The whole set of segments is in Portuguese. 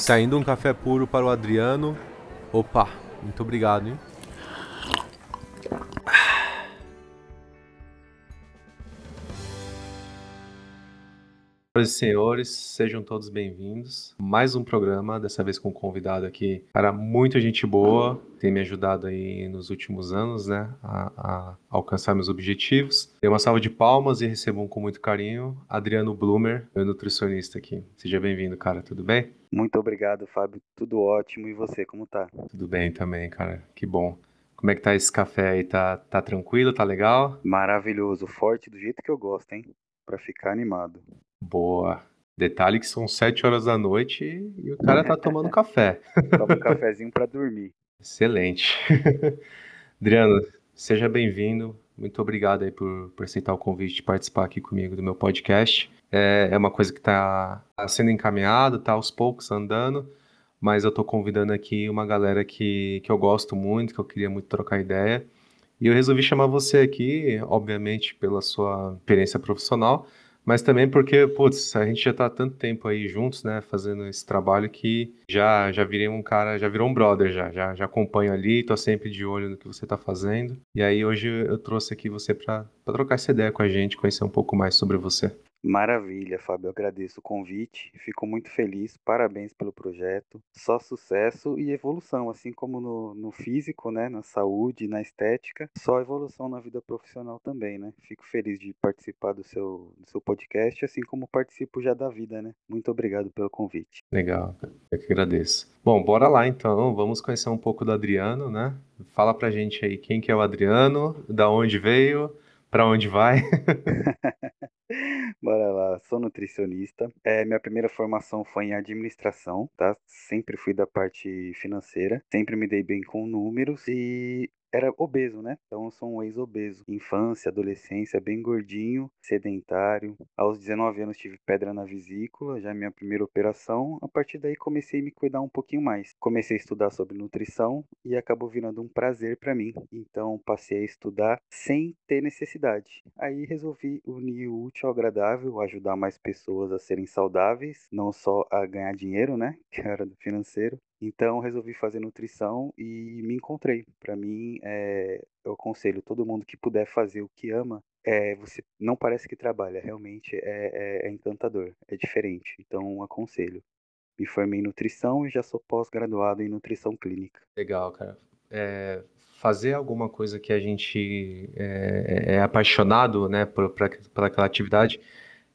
Saindo um café puro para o Adriano. Opa, muito obrigado, hein? Senhoras e senhores, sejam todos bem-vindos. Mais um programa, dessa vez com um convidado aqui, cara, muita gente boa, tem me ajudado aí nos últimos anos, né, a, a alcançar meus objetivos. Dê uma salva de palmas e recebam com muito carinho Adriano Blumer, meu nutricionista aqui. Seja bem-vindo, cara, tudo bem? Muito obrigado, Fábio. Tudo ótimo. E você, como tá? Tudo bem também, cara. Que bom. Como é que tá esse café aí? Tá, tá tranquilo? Tá legal? Maravilhoso, forte do jeito que eu gosto, hein? Pra ficar animado. Boa. Detalhe que são sete horas da noite e o cara tá tomando café. Toma um cafezinho pra dormir. Excelente. Adriano, seja bem-vindo. Muito obrigado aí por, por aceitar o convite de participar aqui comigo do meu podcast. É, é uma coisa que está sendo encaminhada, tá aos poucos andando, mas eu tô convidando aqui uma galera que, que eu gosto muito, que eu queria muito trocar ideia. E eu resolvi chamar você aqui, obviamente, pela sua experiência profissional, mas também porque, putz, a gente já tá há tanto tempo aí juntos, né, fazendo esse trabalho que já já virei um cara, já virou um brother já, já, já acompanho ali, tô sempre de olho no que você tá fazendo. E aí hoje eu trouxe aqui você para trocar essa ideia com a gente, conhecer um pouco mais sobre você. Maravilha, Fábio. Eu agradeço o convite. Fico muito feliz. Parabéns pelo projeto. Só sucesso e evolução, assim como no, no físico, né? Na saúde, na estética. Só evolução na vida profissional também, né? Fico feliz de participar do seu, do seu podcast, assim como participo já da vida, né? Muito obrigado pelo convite. Legal, eu que agradeço. Bom, bora lá então. Vamos conhecer um pouco do Adriano, né? Fala pra gente aí quem que é o Adriano, da onde veio, para onde vai. Bora lá, sou nutricionista. É, minha primeira formação foi em administração, tá? Sempre fui da parte financeira, sempre me dei bem com números e era obeso, né? Então eu sou um ex-obeso. Infância, adolescência, bem gordinho, sedentário. Aos 19 anos tive pedra na vesícula, já minha primeira operação. A partir daí comecei a me cuidar um pouquinho mais. Comecei a estudar sobre nutrição e acabou virando um prazer para mim. Então passei a estudar sem ter necessidade. Aí resolvi unir o útil ao agradável, ajudar mais pessoas a serem saudáveis, não só a ganhar dinheiro, né? Que era do financeiro, então resolvi fazer nutrição e me encontrei. Para mim, é, eu aconselho todo mundo que puder fazer o que ama. É, você não parece que trabalha, realmente é, é, é encantador, é diferente. Então aconselho. Me formei em nutrição e já sou pós-graduado em nutrição clínica. Legal, cara. É, fazer alguma coisa que a gente é, é apaixonado, né, por, por, por aquela atividade,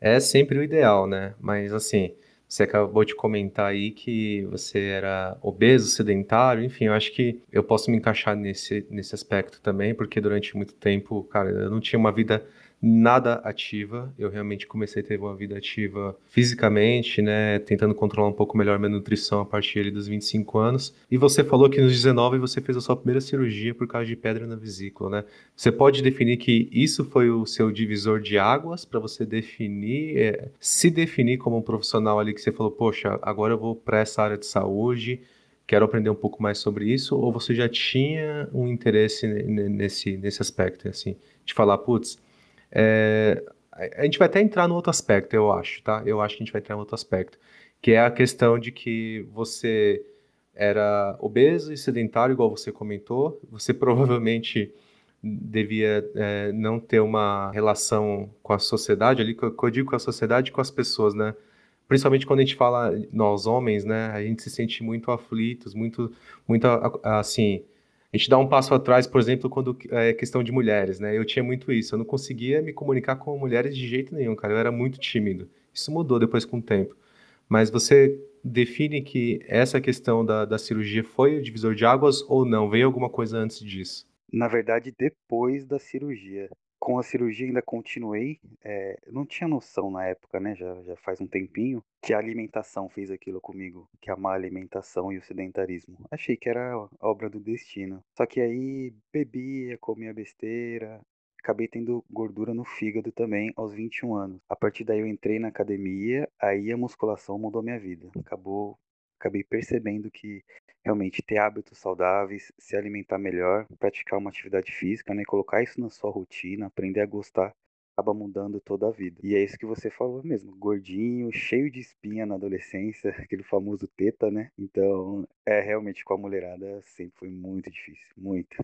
é sempre o ideal, né? Mas assim, você acabou de comentar aí que você era obeso, sedentário, enfim, eu acho que eu posso me encaixar nesse, nesse aspecto também, porque durante muito tempo, cara, eu não tinha uma vida nada ativa. Eu realmente comecei a ter uma vida ativa fisicamente, né? Tentando controlar um pouco melhor minha nutrição a partir dos 25 anos. E você falou que nos 19 você fez a sua primeira cirurgia por causa de pedra na vesícula, né? Você pode definir que isso foi o seu divisor de águas para você definir, é, se definir como um profissional ali que você falou, poxa, agora eu vou para essa área de saúde quero aprender um pouco mais sobre isso, ou você já tinha um interesse nesse, nesse aspecto, assim, de falar, putz, é, a gente vai até entrar no outro aspecto, eu acho, tá? Eu acho que a gente vai entrar no outro aspecto, que é a questão de que você era obeso e sedentário, igual você comentou, você provavelmente devia é, não ter uma relação com a sociedade ali, que eu digo com a sociedade com as pessoas, né? Principalmente quando a gente fala nós homens, né? A gente se sente muito aflitos, muito, muito assim, a gente dá um passo atrás, por exemplo, quando é questão de mulheres, né? Eu tinha muito isso, eu não conseguia me comunicar com mulheres de jeito nenhum, cara, eu era muito tímido. Isso mudou depois com o tempo. Mas você define que essa questão da, da cirurgia foi o divisor de águas ou não? Veio alguma coisa antes disso? Na verdade, depois da cirurgia com a cirurgia ainda continuei. É, não tinha noção na época, né? Já, já faz um tempinho, que a alimentação fez aquilo comigo, que a má alimentação e o sedentarismo. Achei que era obra do destino. Só que aí bebia, comia besteira. Acabei tendo gordura no fígado também aos 21 anos. A partir daí eu entrei na academia, aí a musculação mudou minha vida. Acabou acabei percebendo que realmente ter hábitos saudáveis, se alimentar melhor, praticar uma atividade física, né, colocar isso na sua rotina, aprender a gostar acaba mudando toda a vida. E é isso que você falou mesmo, gordinho, cheio de espinha na adolescência, aquele famoso teta, né? Então, é realmente com a mulherada sempre foi muito difícil, muito.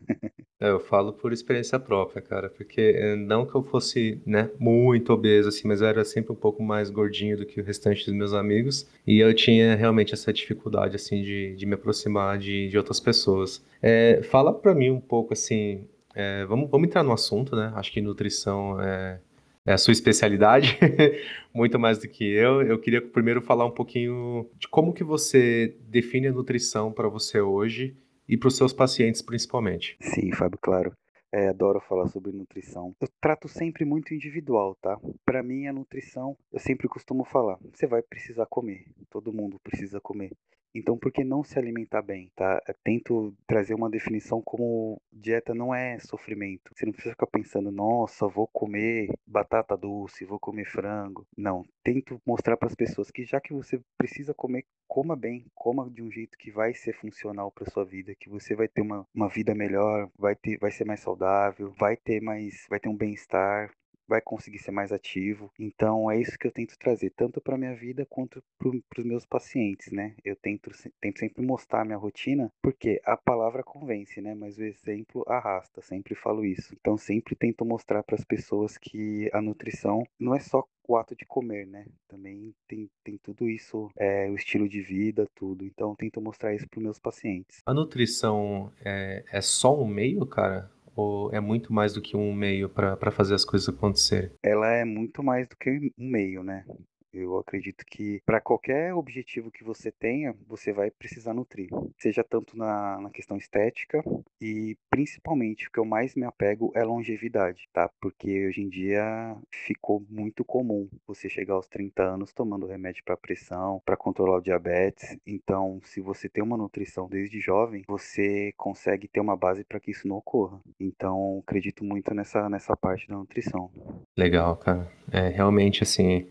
É, eu falo por experiência própria, cara, porque eh, não que eu fosse, né, muito obeso, assim, mas eu era sempre um pouco mais gordinho do que o restante dos meus amigos, e eu tinha realmente essa dificuldade, assim, de, de me aproximar de, de outras pessoas. É, fala pra mim um pouco, assim, é, vamos, vamos entrar no assunto, né? Acho que nutrição é, é a sua especialidade, muito mais do que eu. Eu queria primeiro falar um pouquinho de como que você define a nutrição para você hoje e para os seus pacientes principalmente. Sim, Fábio, claro. É, adoro falar sobre nutrição. Eu trato sempre muito individual, tá? Para mim, a nutrição, eu sempre costumo falar: você vai precisar comer. Todo mundo precisa comer. Então, por que não se alimentar bem, tá? Eu tento trazer uma definição como dieta não é sofrimento. Você não precisa ficar pensando, nossa, vou comer batata doce, vou comer frango. Não, tento mostrar para as pessoas que já que você precisa comer, coma bem, coma de um jeito que vai ser funcional para sua vida, que você vai ter uma, uma vida melhor, vai ter, vai ser mais saudável, vai ter mais, vai ter um bem-estar, vai conseguir ser mais ativo. Então é isso que eu tento trazer, tanto para minha vida quanto para os meus pacientes, né? Eu tento, tento sempre mostrar a minha rotina, porque a palavra convence, né? Mas o exemplo arrasta, sempre falo isso. Então sempre tento mostrar para as pessoas que a nutrição não é só o ato de comer, né? Também tem, tem tudo isso, é, o estilo de vida, tudo. Então tento mostrar isso para meus pacientes. A nutrição é, é só um meio, cara? Ou é muito mais do que um meio para fazer as coisas acontecerem? Ela é muito mais do que um meio, né? Eu acredito que para qualquer objetivo que você tenha, você vai precisar nutrir, seja tanto na, na questão estética e principalmente o que eu mais me apego é longevidade, tá? Porque hoje em dia ficou muito comum você chegar aos 30 anos tomando remédio para pressão, para controlar o diabetes. Então, se você tem uma nutrição desde jovem, você consegue ter uma base para que isso não ocorra. Então, acredito muito nessa, nessa parte da nutrição. Legal, cara. É realmente assim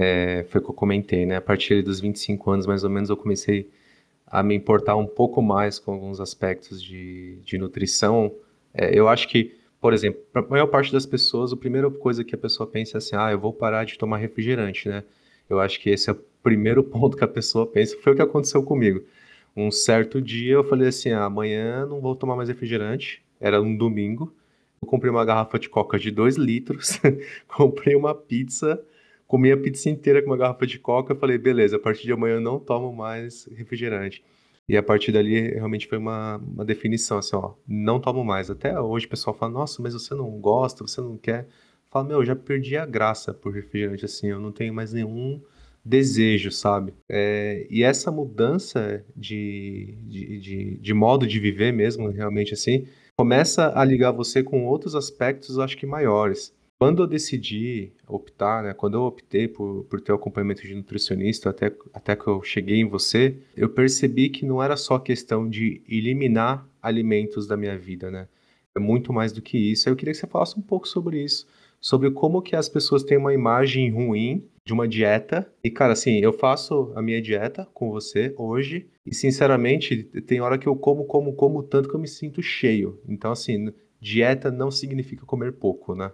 é, foi o que eu comentei, né? A partir dos 25 anos, mais ou menos, eu comecei a me importar um pouco mais com alguns aspectos de, de nutrição. É, eu acho que, por exemplo, para a maior parte das pessoas, a primeira coisa que a pessoa pensa é assim, ah, eu vou parar de tomar refrigerante, né? Eu acho que esse é o primeiro ponto que a pessoa pensa. Foi o que aconteceu comigo. Um certo dia eu falei assim, ah, amanhã não vou tomar mais refrigerante. Era um domingo. Eu comprei uma garrafa de coca de 2 litros, comprei uma pizza comi a pizza inteira com uma garrafa de coca. Eu falei, beleza, a partir de amanhã eu não tomo mais refrigerante. E a partir dali realmente foi uma, uma definição, assim, ó, não tomo mais. Até hoje o pessoal fala, nossa, mas você não gosta, você não quer. Fala, meu, eu já perdi a graça por refrigerante, assim, eu não tenho mais nenhum desejo, sabe? É, e essa mudança de, de, de, de, modo de viver mesmo, realmente assim, começa a ligar você com outros aspectos, acho que maiores. Quando eu decidi optar, né, quando eu optei por, por ter o acompanhamento de nutricionista, até, até que eu cheguei em você, eu percebi que não era só questão de eliminar alimentos da minha vida, né? É muito mais do que isso. Eu queria que você falasse um pouco sobre isso, sobre como que as pessoas têm uma imagem ruim de uma dieta. E, cara, assim, eu faço a minha dieta com você hoje e, sinceramente, tem hora que eu como, como, como tanto que eu me sinto cheio. Então, assim, dieta não significa comer pouco, né?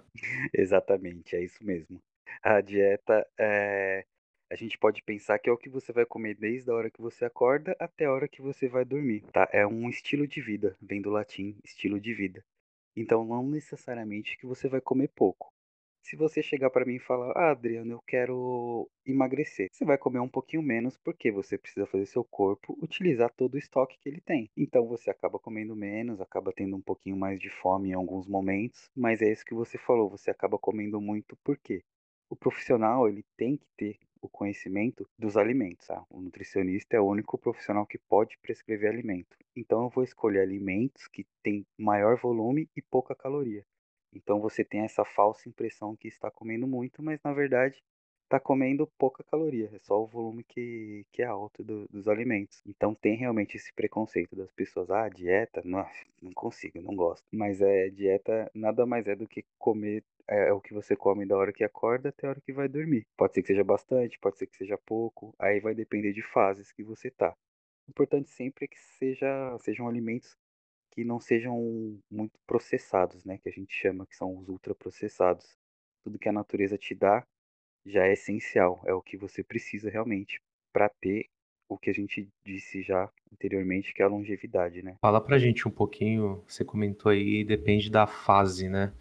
Exatamente, é isso mesmo. A dieta é. A gente pode pensar que é o que você vai comer desde a hora que você acorda até a hora que você vai dormir, tá? É um estilo de vida, vem do latim estilo de vida. Então não necessariamente que você vai comer pouco. Se você chegar para mim e falar, ah, Adriano, eu quero emagrecer, você vai comer um pouquinho menos porque você precisa fazer seu corpo utilizar todo o estoque que ele tem. Então você acaba comendo menos, acaba tendo um pouquinho mais de fome em alguns momentos, mas é isso que você falou, você acaba comendo muito por quê? O profissional, ele tem que ter o conhecimento dos alimentos. Tá? O nutricionista é o único profissional que pode prescrever alimento. Então eu vou escolher alimentos que têm maior volume e pouca caloria. Então você tem essa falsa impressão que está comendo muito, mas na verdade está comendo pouca caloria, é só o volume que, que é alto do, dos alimentos. Então tem realmente esse preconceito das pessoas, ah, dieta, não, não consigo, não gosto. Mas é dieta nada mais é do que comer é, é o que você come da hora que acorda até a hora que vai dormir. Pode ser que seja bastante, pode ser que seja pouco, aí vai depender de fases que você tá. O importante sempre é que seja, sejam alimentos que não sejam muito processados, né, que a gente chama que são os ultraprocessados. tudo que a natureza te dá já é essencial, é o que você precisa realmente para ter o que a gente disse já anteriormente, que é a longevidade, né? Fala pra gente um pouquinho, você comentou aí, depende da fase, né?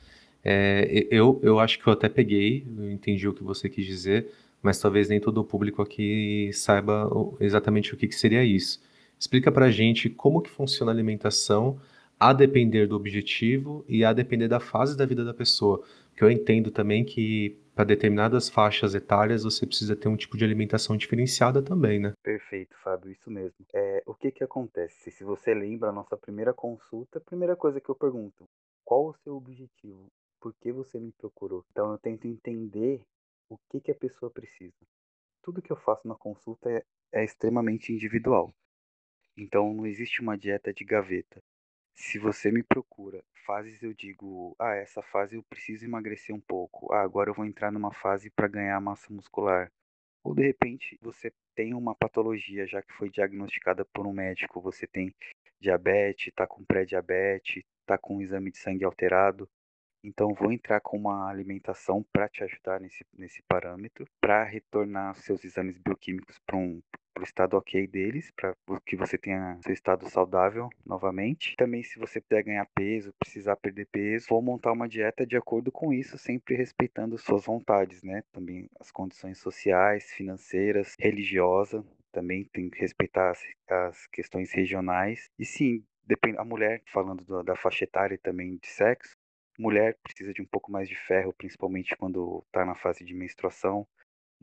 É, eu, eu acho que eu até peguei, eu entendi o que você quis dizer, mas talvez nem todo o público aqui saiba exatamente o que, que seria isso. Explica pra gente como que funciona a alimentação a depender do objetivo e a depender da fase da vida da pessoa. Porque eu entendo também que para determinadas faixas etárias você precisa ter um tipo de alimentação diferenciada também, né? Perfeito, Fábio, isso mesmo. É, o que que acontece? Se você lembra a nossa primeira consulta, a primeira coisa que eu pergunto, qual o seu objetivo? Por que você me procurou? Então eu tento entender o que que a pessoa precisa. Tudo que eu faço na consulta é, é extremamente individual. Então não existe uma dieta de gaveta. Se você me procura, fases eu digo, ah, essa fase eu preciso emagrecer um pouco. Ah, agora eu vou entrar numa fase para ganhar massa muscular. Ou de repente você tem uma patologia já que foi diagnosticada por um médico, você tem diabetes, está com pré-diabetes, está com um exame de sangue alterado. Então vou entrar com uma alimentação para te ajudar nesse, nesse parâmetro, para retornar seus exames bioquímicos para um para o estado ok deles, para que você tenha seu estado saudável novamente. Também, se você puder ganhar peso, precisar perder peso, vou montar uma dieta de acordo com isso, sempre respeitando suas vontades, né? Também as condições sociais, financeiras, religiosas. Também tem que respeitar as, as questões regionais. E sim, depende, a mulher, falando do, da faixa etária e também de sexo, mulher precisa de um pouco mais de ferro, principalmente quando está na fase de menstruação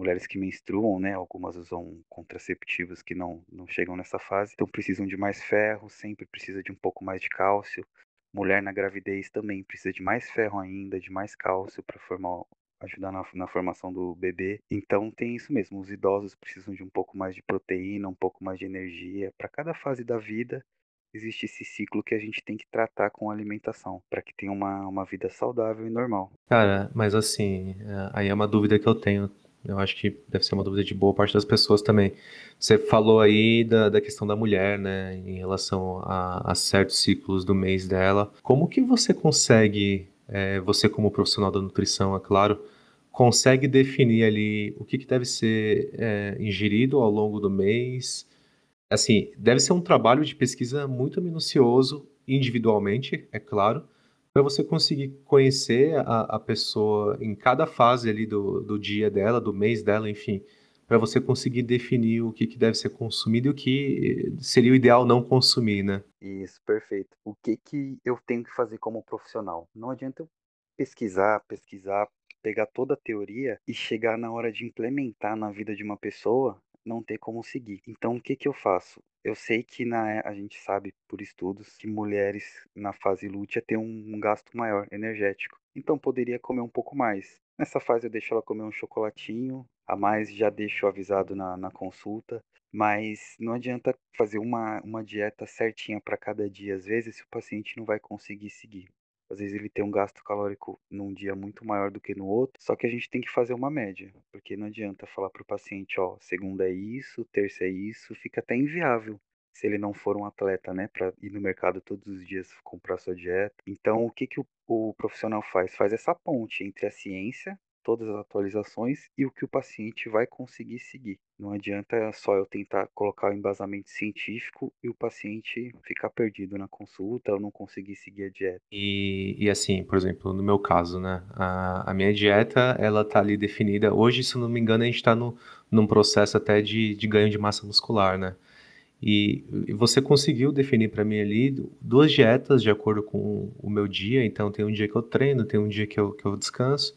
mulheres que menstruam, né? Algumas usam contraceptivos que não, não chegam nessa fase, então precisam de mais ferro, sempre precisa de um pouco mais de cálcio. Mulher na gravidez também precisa de mais ferro ainda, de mais cálcio para formar ajudar na, na, formação do bebê. Então tem isso mesmo, os idosos precisam de um pouco mais de proteína, um pouco mais de energia. Para cada fase da vida existe esse ciclo que a gente tem que tratar com alimentação, para que tenha uma, uma vida saudável e normal. Cara, mas assim, é, aí é uma dúvida que eu tenho eu acho que deve ser uma dúvida de boa parte das pessoas também. Você falou aí da, da questão da mulher, né, em relação a, a certos ciclos do mês dela. Como que você consegue, é, você como profissional da nutrição, é claro, consegue definir ali o que, que deve ser é, ingerido ao longo do mês? Assim, deve ser um trabalho de pesquisa muito minucioso, individualmente, é claro, para você conseguir conhecer a, a pessoa em cada fase ali do, do dia dela, do mês dela, enfim, para você conseguir definir o que, que deve ser consumido e o que seria o ideal não consumir, né? Isso, perfeito. O que, que eu tenho que fazer como profissional? Não adianta eu pesquisar, pesquisar, pegar toda a teoria e chegar na hora de implementar na vida de uma pessoa não ter como seguir. Então, o que, que eu faço? Eu sei que na, a gente sabe por estudos que mulheres na fase lútea têm um, um gasto maior energético. Então, poderia comer um pouco mais. Nessa fase, eu deixo ela comer um chocolatinho, a mais já deixo avisado na, na consulta. Mas não adianta fazer uma, uma dieta certinha para cada dia, às vezes, se o paciente não vai conseguir seguir. Às vezes ele tem um gasto calórico num dia muito maior do que no outro, só que a gente tem que fazer uma média, porque não adianta falar para o paciente, ó, segunda é isso, terça é isso, fica até inviável se ele não for um atleta, né, para ir no mercado todos os dias comprar sua dieta. Então, o que que o, o profissional faz? Faz essa ponte entre a ciência todas as atualizações e o que o paciente vai conseguir seguir. Não adianta só eu tentar colocar o embasamento científico e o paciente ficar perdido na consulta ou não conseguir seguir a dieta. E, e assim, por exemplo, no meu caso, né? A, a minha dieta, ela tá ali definida. Hoje, se não me engano, a gente está num processo até de, de ganho de massa muscular, né? E, e você conseguiu definir para mim ali duas dietas de acordo com o meu dia. Então, tem um dia que eu treino, tem um dia que eu, que eu descanso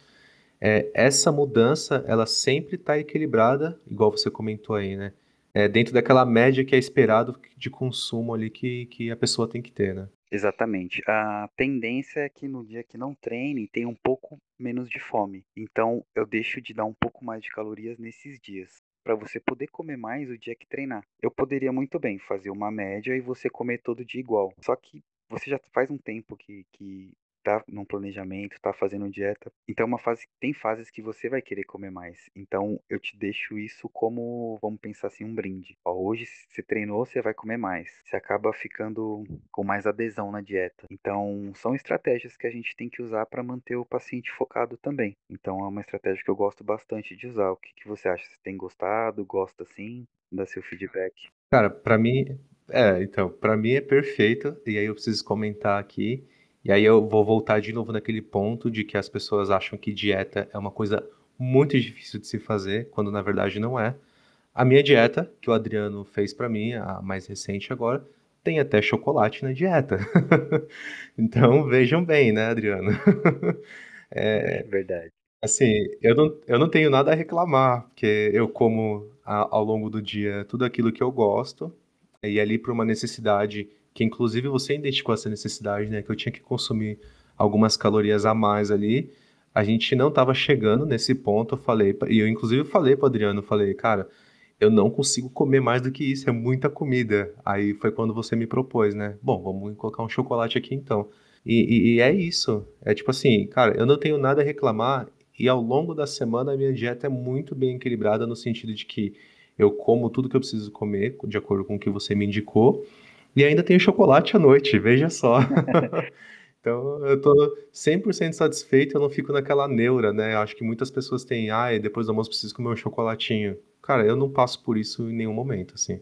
é, essa mudança ela sempre está equilibrada, igual você comentou aí, né? É, dentro daquela média que é esperado de consumo ali que, que a pessoa tem que ter, né? Exatamente. A tendência é que no dia que não treine tenha um pouco menos de fome. Então eu deixo de dar um pouco mais de calorias nesses dias. Para você poder comer mais o dia que treinar. Eu poderia muito bem fazer uma média e você comer todo dia igual. Só que você já faz um tempo que, que tá num planejamento, tá fazendo dieta. Então é uma fase tem fases que você vai querer comer mais. Então eu te deixo isso como, vamos pensar assim, um brinde. Ó, hoje você treinou, você vai comer mais. Você acaba ficando com mais adesão na dieta. Então são estratégias que a gente tem que usar para manter o paciente focado também. Então é uma estratégia que eu gosto bastante de usar. O que, que você acha? Você tem gostado? Gosta sim? Dá seu feedback. Cara, pra mim, é, então, pra mim é perfeito, e aí eu preciso comentar aqui, e aí eu vou voltar de novo naquele ponto de que as pessoas acham que dieta é uma coisa muito difícil de se fazer, quando na verdade não é. A minha dieta, que o Adriano fez pra mim, a mais recente agora, tem até chocolate na dieta. Então vejam bem, né, Adriano? É verdade. Assim, eu não, eu não tenho nada a reclamar, porque eu como a- ao longo do dia tudo aquilo que eu gosto, e ali por uma necessidade, que inclusive você identificou essa necessidade, né? Que eu tinha que consumir algumas calorias a mais ali. A gente não estava chegando nesse ponto, eu falei, e eu inclusive falei para Adriano, falei, cara, eu não consigo comer mais do que isso, é muita comida. Aí foi quando você me propôs, né? Bom, vamos colocar um chocolate aqui então. E, e- e é isso. É tipo assim, cara, eu não tenho nada a reclamar e ao longo da semana a minha dieta é muito bem equilibrada no sentido de que eu como tudo que eu preciso comer, de acordo com o que você me indicou, e ainda tenho chocolate à noite, veja só. Então eu tô 100% satisfeito, eu não fico naquela neura, né? Acho que muitas pessoas têm, ai, depois do almoço preciso comer um chocolatinho. Cara, eu não passo por isso em nenhum momento, assim.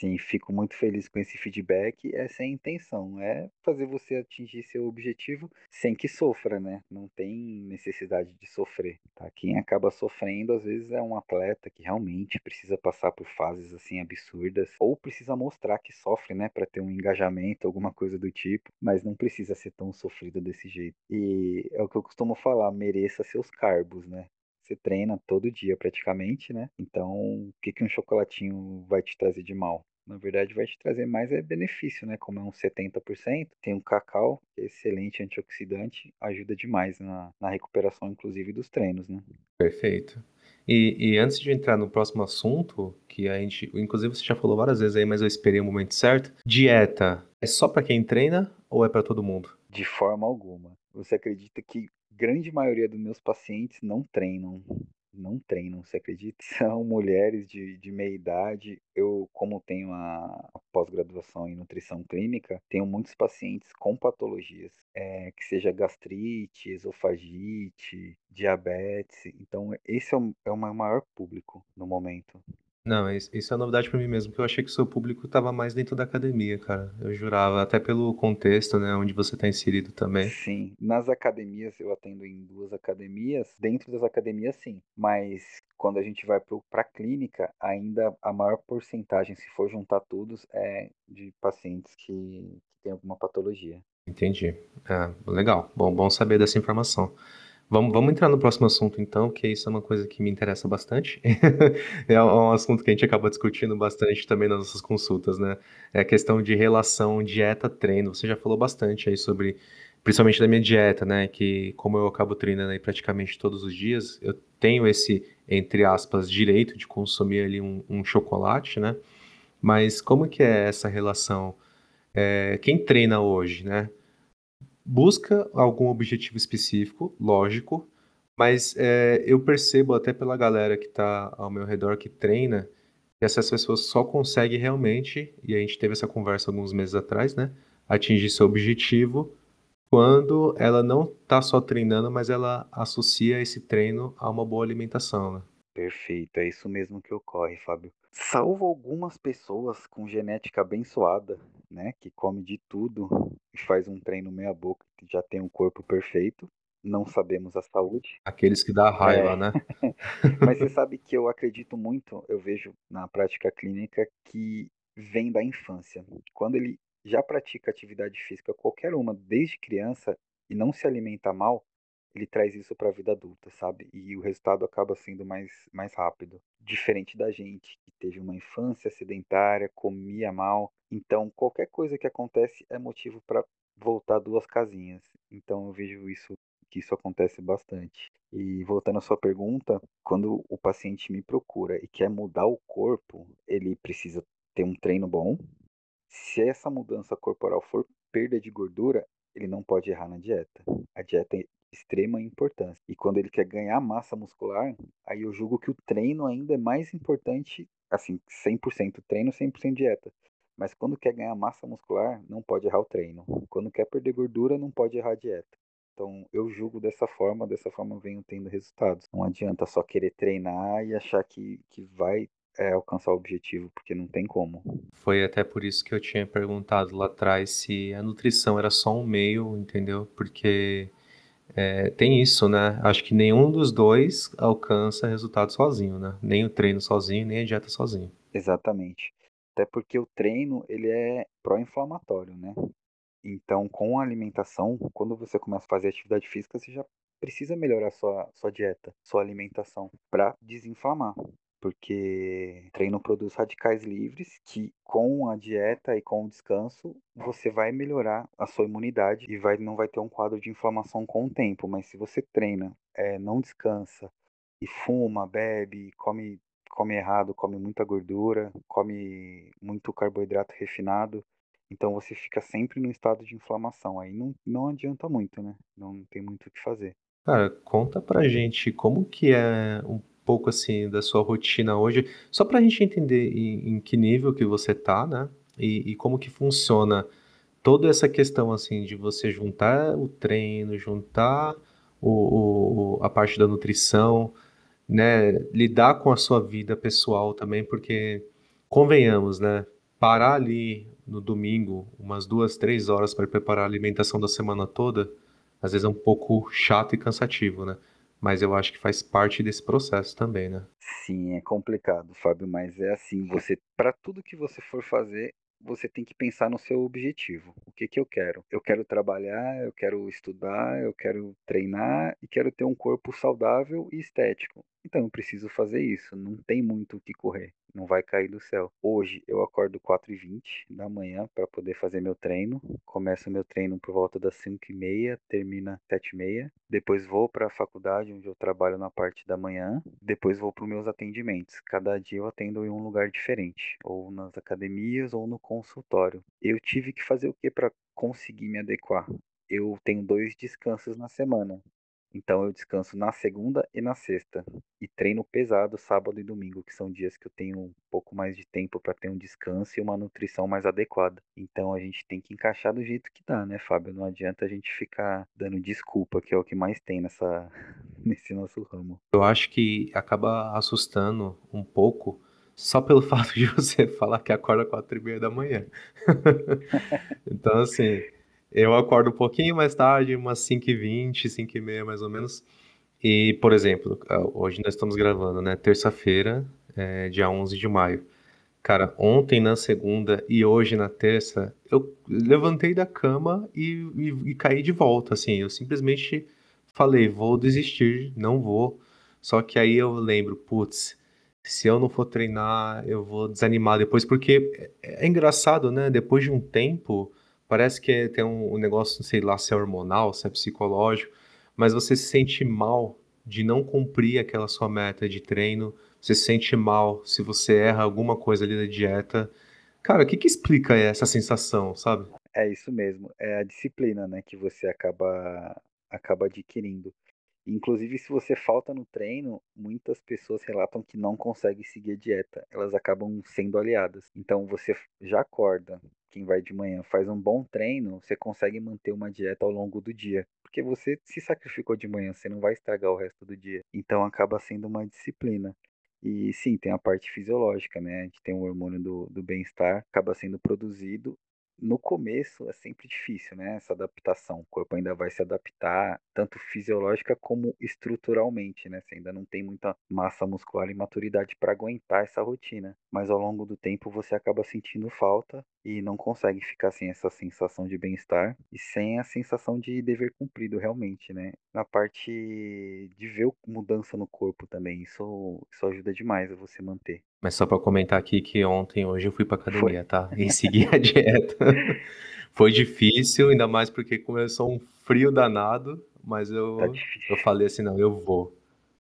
Sim, fico muito feliz com esse feedback. Essa é a intenção, é fazer você atingir seu objetivo sem que sofra, né? Não tem necessidade de sofrer, tá? Quem acaba sofrendo, às vezes, é um atleta que realmente precisa passar por fases assim absurdas, ou precisa mostrar que sofre, né, para ter um engajamento, alguma coisa do tipo, mas não precisa ser tão sofrido desse jeito. E é o que eu costumo falar, mereça seus carbos, né? Você treina todo dia praticamente, né? Então, o que que um chocolatinho vai te trazer de mal? Na verdade, vai te trazer mais é benefício, né? Como é uns 70%, tem um cacau, que é excelente antioxidante, ajuda demais na, na recuperação, inclusive, dos treinos, né? Perfeito. E, e antes de entrar no próximo assunto, que a gente, inclusive você já falou várias vezes aí, mas eu esperei o momento certo. Dieta é só pra quem treina ou é pra todo mundo? De forma alguma. Você acredita que grande maioria dos meus pacientes não treinam? Não treinam, você acredita? São mulheres de, de meia idade. Eu, como tenho a pós-graduação em nutrição clínica, tenho muitos pacientes com patologias, é, que seja gastrite, esofagite, diabetes. Então, esse é o, é o meu maior público no momento. Não, isso, isso é novidade pra mim mesmo, porque eu achei que o seu público tava mais dentro da academia, cara. Eu jurava, até pelo contexto, né, onde você tá inserido também. Sim, nas academias, eu atendo em duas academias. Dentro das academias, sim. Mas quando a gente vai para a clínica, ainda a maior porcentagem, se for juntar todos, é de pacientes que, que têm alguma patologia. Entendi. Ah, legal. Bom, bom saber dessa informação. Vamos, vamos entrar no próximo assunto, então, que isso é uma coisa que me interessa bastante. É um assunto que a gente acaba discutindo bastante também nas nossas consultas, né? É a questão de relação dieta-treino. Você já falou bastante aí sobre, principalmente da minha dieta, né? Que como eu acabo treinando aí praticamente todos os dias, eu tenho esse, entre aspas, direito de consumir ali um, um chocolate, né? Mas como que é essa relação? É, quem treina hoje, né? Busca algum objetivo específico, lógico, mas é, eu percebo até pela galera que está ao meu redor que treina, que essas pessoas só conseguem realmente, e a gente teve essa conversa alguns meses atrás, né? Atingir seu objetivo quando ela não está só treinando, mas ela associa esse treino a uma boa alimentação, né? Perfeito, é isso mesmo que ocorre, Fábio. Salvo algumas pessoas com genética abençoada, né, que come de tudo e faz um treino meia boca, que já tem um corpo perfeito, não sabemos a saúde. Aqueles que dá raiva, É, né? mas você sabe que eu acredito muito, eu vejo na prática clínica que vem da infância. Quando ele já pratica atividade física, qualquer uma, desde criança, e não se alimenta mal, ele traz isso para a vida adulta, sabe? E o resultado acaba sendo mais, mais rápido. Diferente da gente, que teve uma infância sedentária, comia mal. Então, qualquer coisa que acontece é motivo para voltar duas casinhas. Então, eu vejo isso que isso acontece bastante. E voltando à sua pergunta, quando o paciente me procura e quer mudar o corpo, ele precisa ter um treino bom. Se essa mudança corporal for perda de gordura, ele não pode errar na dieta. A dieta extrema importância. E quando ele quer ganhar massa muscular, aí eu julgo que o treino ainda é mais importante, assim, 100% treino, 100% dieta. Mas quando quer ganhar massa muscular, não pode errar o treino. Quando quer perder gordura, não pode errar a dieta. Então eu julgo dessa forma, dessa forma venho tendo resultados. Não adianta só querer treinar e achar que, que vai é, alcançar o objetivo, porque não tem como. Foi até por isso que eu tinha perguntado lá atrás se a nutrição era só um meio, entendeu? Porque é, tem isso, né? Acho que nenhum dos dois alcança resultado sozinho, né? Nem o treino sozinho, nem a dieta sozinho. Exatamente. Até porque o treino, ele é pró-inflamatório, né? Então, com a alimentação, quando você começa a fazer atividade física, você já precisa melhorar sua, sua dieta, sua alimentação, para desinflamar. Porque treino produz radicais livres que, com a dieta e com o descanso, você vai melhorar a sua imunidade e vai, não vai ter um quadro de inflamação com o tempo. Mas se você treina, é, não descansa e fuma, bebe, come, come errado, come muita gordura, come muito carboidrato refinado, então você fica sempre no estado de inflamação. Aí não, não adianta muito, né? Não tem muito o que fazer. Cara, conta pra gente como que é um pouco assim da sua rotina hoje, só pra gente entender em, em que nível que você tá, né? E, e como que funciona toda essa questão assim de você juntar o treino, juntar o, o, a parte da nutrição, né? Lidar com a sua vida pessoal também, porque convenhamos, né? Parar ali no domingo umas duas, três horas para preparar a alimentação da semana toda, às vezes é um pouco chato e cansativo, né? Mas eu acho que faz parte desse processo também, né? Sim, é complicado, Fábio, mas é assim, você para tudo que você for fazer, você tem que pensar no seu objetivo. O que, que eu quero? Eu quero trabalhar, eu quero estudar, eu quero treinar e quero ter um corpo saudável e estético. Então eu preciso fazer isso, não tem muito o que correr, não vai cair do céu. Hoje eu acordo 4h20 da manhã para poder fazer meu treino. Começo meu treino por volta das 5h30, termina 7h30. Depois vou para a faculdade, onde eu trabalho na parte da manhã. Depois vou para os meus atendimentos. Cada dia eu atendo em um lugar diferente, ou nas academias ou no consultório. Eu tive que fazer o que para conseguir me adequar? Eu tenho dois descansos na semana. Então eu descanso na segunda e na sexta. E treino pesado sábado e domingo, que são dias que eu tenho um pouco mais de tempo para ter um descanso e uma nutrição mais adequada. Então a gente tem que encaixar do jeito que dá, né, Fábio? Não adianta a gente ficar dando desculpa, que é o que mais tem nessa nesse nosso ramo. Eu acho que acaba assustando um pouco só pelo fato de você falar que acorda quatro e meia da manhã. então assim, eu acordo um pouquinho mais tarde, umas 5h20, 5h30 mais ou menos. E, por exemplo, hoje nós estamos gravando, né? Terça-feira, é, dia 11 de maio. Cara, ontem na segunda e hoje na terça, eu levantei da cama e, e, e caí de volta, assim. Eu simplesmente falei, vou desistir, não vou. Só que aí eu lembro, putz, se eu não for treinar, eu vou desanimar depois, porque é, é engraçado, né? Depois de um tempo, Parece que tem um, um negócio, sei lá, se é hormonal, se é psicológico, mas você se sente mal de não cumprir aquela sua meta de treino, você se sente mal se você erra alguma coisa ali da dieta. Cara, o que que explica essa sensação, sabe? É isso mesmo, é a disciplina, né, que você acaba acaba adquirindo. Inclusive, se você falta no treino, muitas pessoas relatam que não conseguem seguir a dieta. Elas acabam sendo aliadas. Então, você já acorda, quem vai de manhã faz um bom treino, você consegue manter uma dieta ao longo do dia. Porque você se sacrificou de manhã, você não vai estragar o resto do dia. Então, acaba sendo uma disciplina. E sim, tem a parte fisiológica, né? A gente tem o hormônio do, do bem-estar, acaba sendo produzido no começo é sempre difícil, né? Essa adaptação. O corpo ainda vai se adaptar, tanto fisiológica como estruturalmente, né? Você ainda não tem muita massa muscular e maturidade para aguentar essa rotina. Mas ao longo do tempo você acaba sentindo falta e não consegue ficar sem essa sensação de bem-estar e sem a sensação de dever cumprido realmente, né? Na parte de ver mudança no corpo também, isso, isso ajuda demais a você manter. Mas só para comentar aqui que ontem, hoje eu fui pra academia, tá? E segui a dieta. Foi difícil, ainda mais porque começou um frio danado, mas eu, Tá eu falei assim, não, eu vou.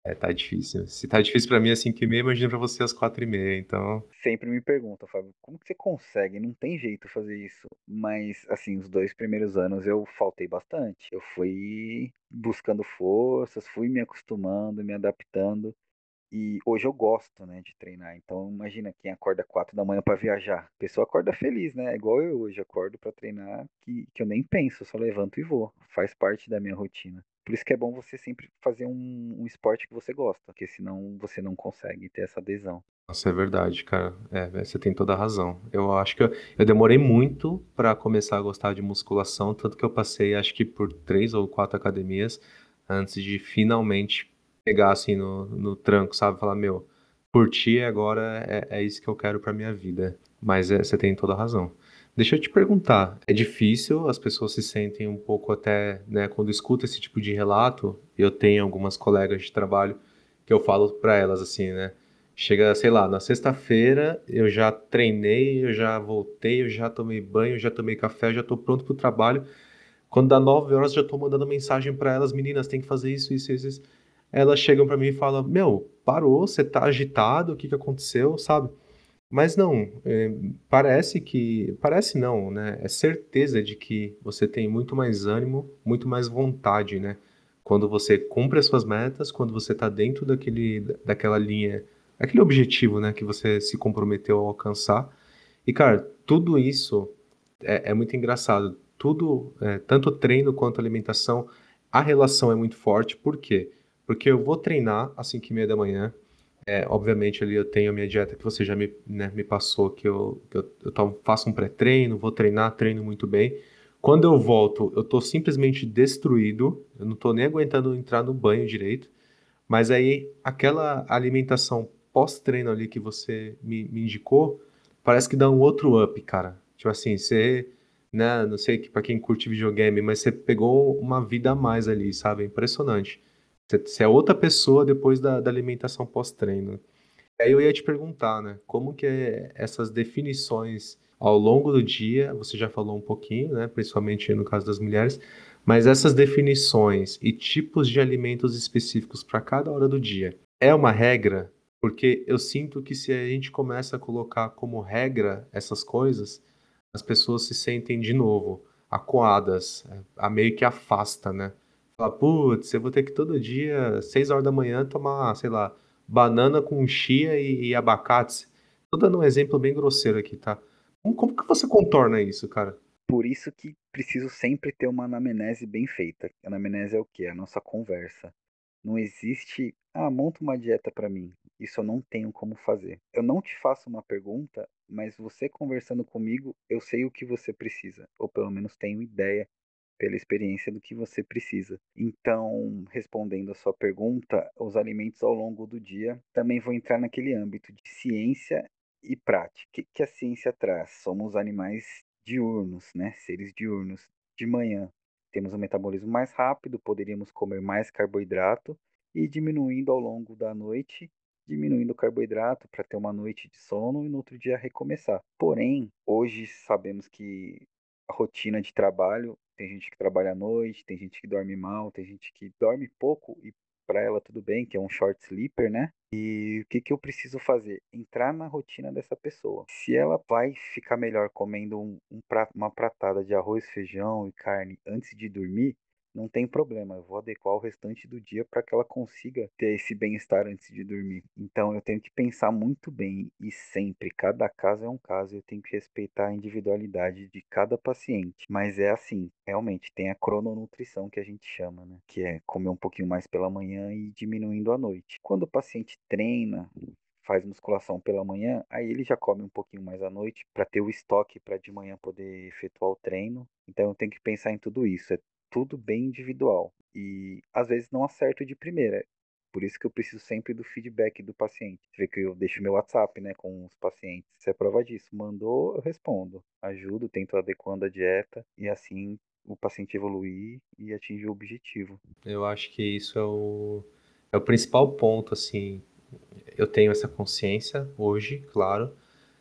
É, tá difícil. Se tá difícil pra mim às 5h30, imagina pra você às 4h30, então. Sempre me perguntam, Fábio, como que você consegue? Não tem jeito fazer isso. Mas, assim, os dois primeiros anos eu faltei bastante. Eu fui buscando forças, fui me acostumando, me adaptando. E hoje eu gosto, né, de treinar. Então, imagina quem acorda 4 da manhã para viajar. A pessoa acorda feliz, né? É igual eu hoje acordo para treinar, que, que eu nem penso, só levanto e vou. Faz parte da minha rotina. Por isso que é bom você sempre fazer um, um esporte que você gosta, porque senão você não consegue ter essa adesão. Nossa, é verdade, cara. É, você tem toda a razão. Eu acho que eu, eu demorei muito para começar a gostar de musculação, tanto que eu passei, acho que por três ou quatro academias antes de finalmente pegar assim no, no tranco, sabe? Falar, meu, curtir agora é, é isso que eu quero pra minha vida. Mas é, você tem toda a razão. Deixa eu te perguntar, é difícil, as pessoas se sentem um pouco até, né, quando escuta esse tipo de relato, eu tenho algumas colegas de trabalho que eu falo para elas assim, né? Chega, sei lá, na sexta-feira eu já treinei, eu já voltei, eu já tomei banho, eu já tomei café, eu já tô pronto pro trabalho. Quando dá nove horas, já tô mandando mensagem para elas, meninas, tem que fazer isso, isso, isso. isso. Elas chegam para mim e falam: Meu, parou, você tá agitado, o que que aconteceu, sabe? Mas não, é, parece que. Parece não, né? É certeza de que você tem muito mais ânimo, muito mais vontade, né? Quando você cumpre as suas metas, quando você está dentro daquele, daquela linha, aquele objetivo, né? Que você se comprometeu a alcançar. E, cara, tudo isso é, é muito engraçado. Tudo, é, tanto treino quanto alimentação, a relação é muito forte. Por quê? Porque eu vou treinar às 5 e meia da manhã, é, obviamente ali eu tenho a minha dieta que você já me, né, me passou, que eu, eu, eu faço um pré-treino, vou treinar, treino muito bem. Quando eu volto, eu tô simplesmente destruído, eu não tô nem aguentando entrar no banho direito. Mas aí, aquela alimentação pós-treino ali que você me, me indicou, parece que dá um outro up, cara. Tipo assim, você, né, não sei para quem curte videogame, mas você pegou uma vida a mais ali, sabe? É impressionante. Você é outra pessoa depois da, da alimentação pós-treino. Aí eu ia te perguntar, né? Como que é essas definições ao longo do dia, você já falou um pouquinho, né? Principalmente no caso das mulheres, mas essas definições e tipos de alimentos específicos para cada hora do dia, é uma regra? Porque eu sinto que se a gente começa a colocar como regra essas coisas, as pessoas se sentem de novo acuadas, a meio que afasta, né? Fala, putz, eu vou ter que todo dia, 6 horas da manhã, tomar, sei lá, banana com chia e, e abacate. Tô dando um exemplo bem grosseiro aqui, tá? Como, como que você contorna isso, cara? Por isso que preciso sempre ter uma anamnese bem feita. Anamnese é o quê? A nossa conversa. Não existe, ah, monta uma dieta para mim. Isso eu não tenho como fazer. Eu não te faço uma pergunta, mas você conversando comigo, eu sei o que você precisa, ou pelo menos tenho ideia pela experiência do que você precisa. Então, respondendo a sua pergunta, os alimentos ao longo do dia também vão entrar naquele âmbito de ciência e prática. O que, a ciência traz? Somos animais diurnos, né? Seres diurnos. De manhã temos um metabolismo mais rápido, poderíamos comer mais carboidrato e diminuindo ao longo da noite, diminuindo o carboidrato para ter uma noite de sono e no outro dia recomeçar. Porém, hoje sabemos que a rotina de trabalho tem gente que trabalha à noite, tem gente que dorme mal, tem gente que dorme pouco e para ela tudo bem, que é um short sleeper, né? E o que, que eu preciso fazer? Entrar na rotina dessa pessoa. Se ela vai ficar melhor comendo um, um prato, uma pratada de arroz, feijão e carne antes de dormir, não tem problema, eu vou adequar o restante do dia para que ela consiga ter esse bem-estar antes de dormir. Então eu tenho que pensar muito bem e sempre, cada caso é um caso, eu tenho que respeitar a individualidade de cada paciente. Mas é assim, realmente tem a crononutrição que a gente chama, né? Que é comer um pouquinho mais pela manhã e diminuindo à noite. Quando o paciente treina, faz musculação pela manhã, aí ele já come um pouquinho mais à noite para ter o estoque para de manhã poder efetuar o treino. Então eu tenho que pensar em tudo isso. É tudo bem individual e às vezes não acerto de primeira. Por isso que eu preciso sempre do feedback do paciente. Você vê que eu deixo meu WhatsApp, né, com os pacientes. Isso é prova disso. Mandou, eu respondo. Ajudo, tento adequando a dieta e assim o paciente evoluir e atingir o objetivo. Eu acho que isso é o, é o principal ponto, assim. Eu tenho essa consciência hoje, claro,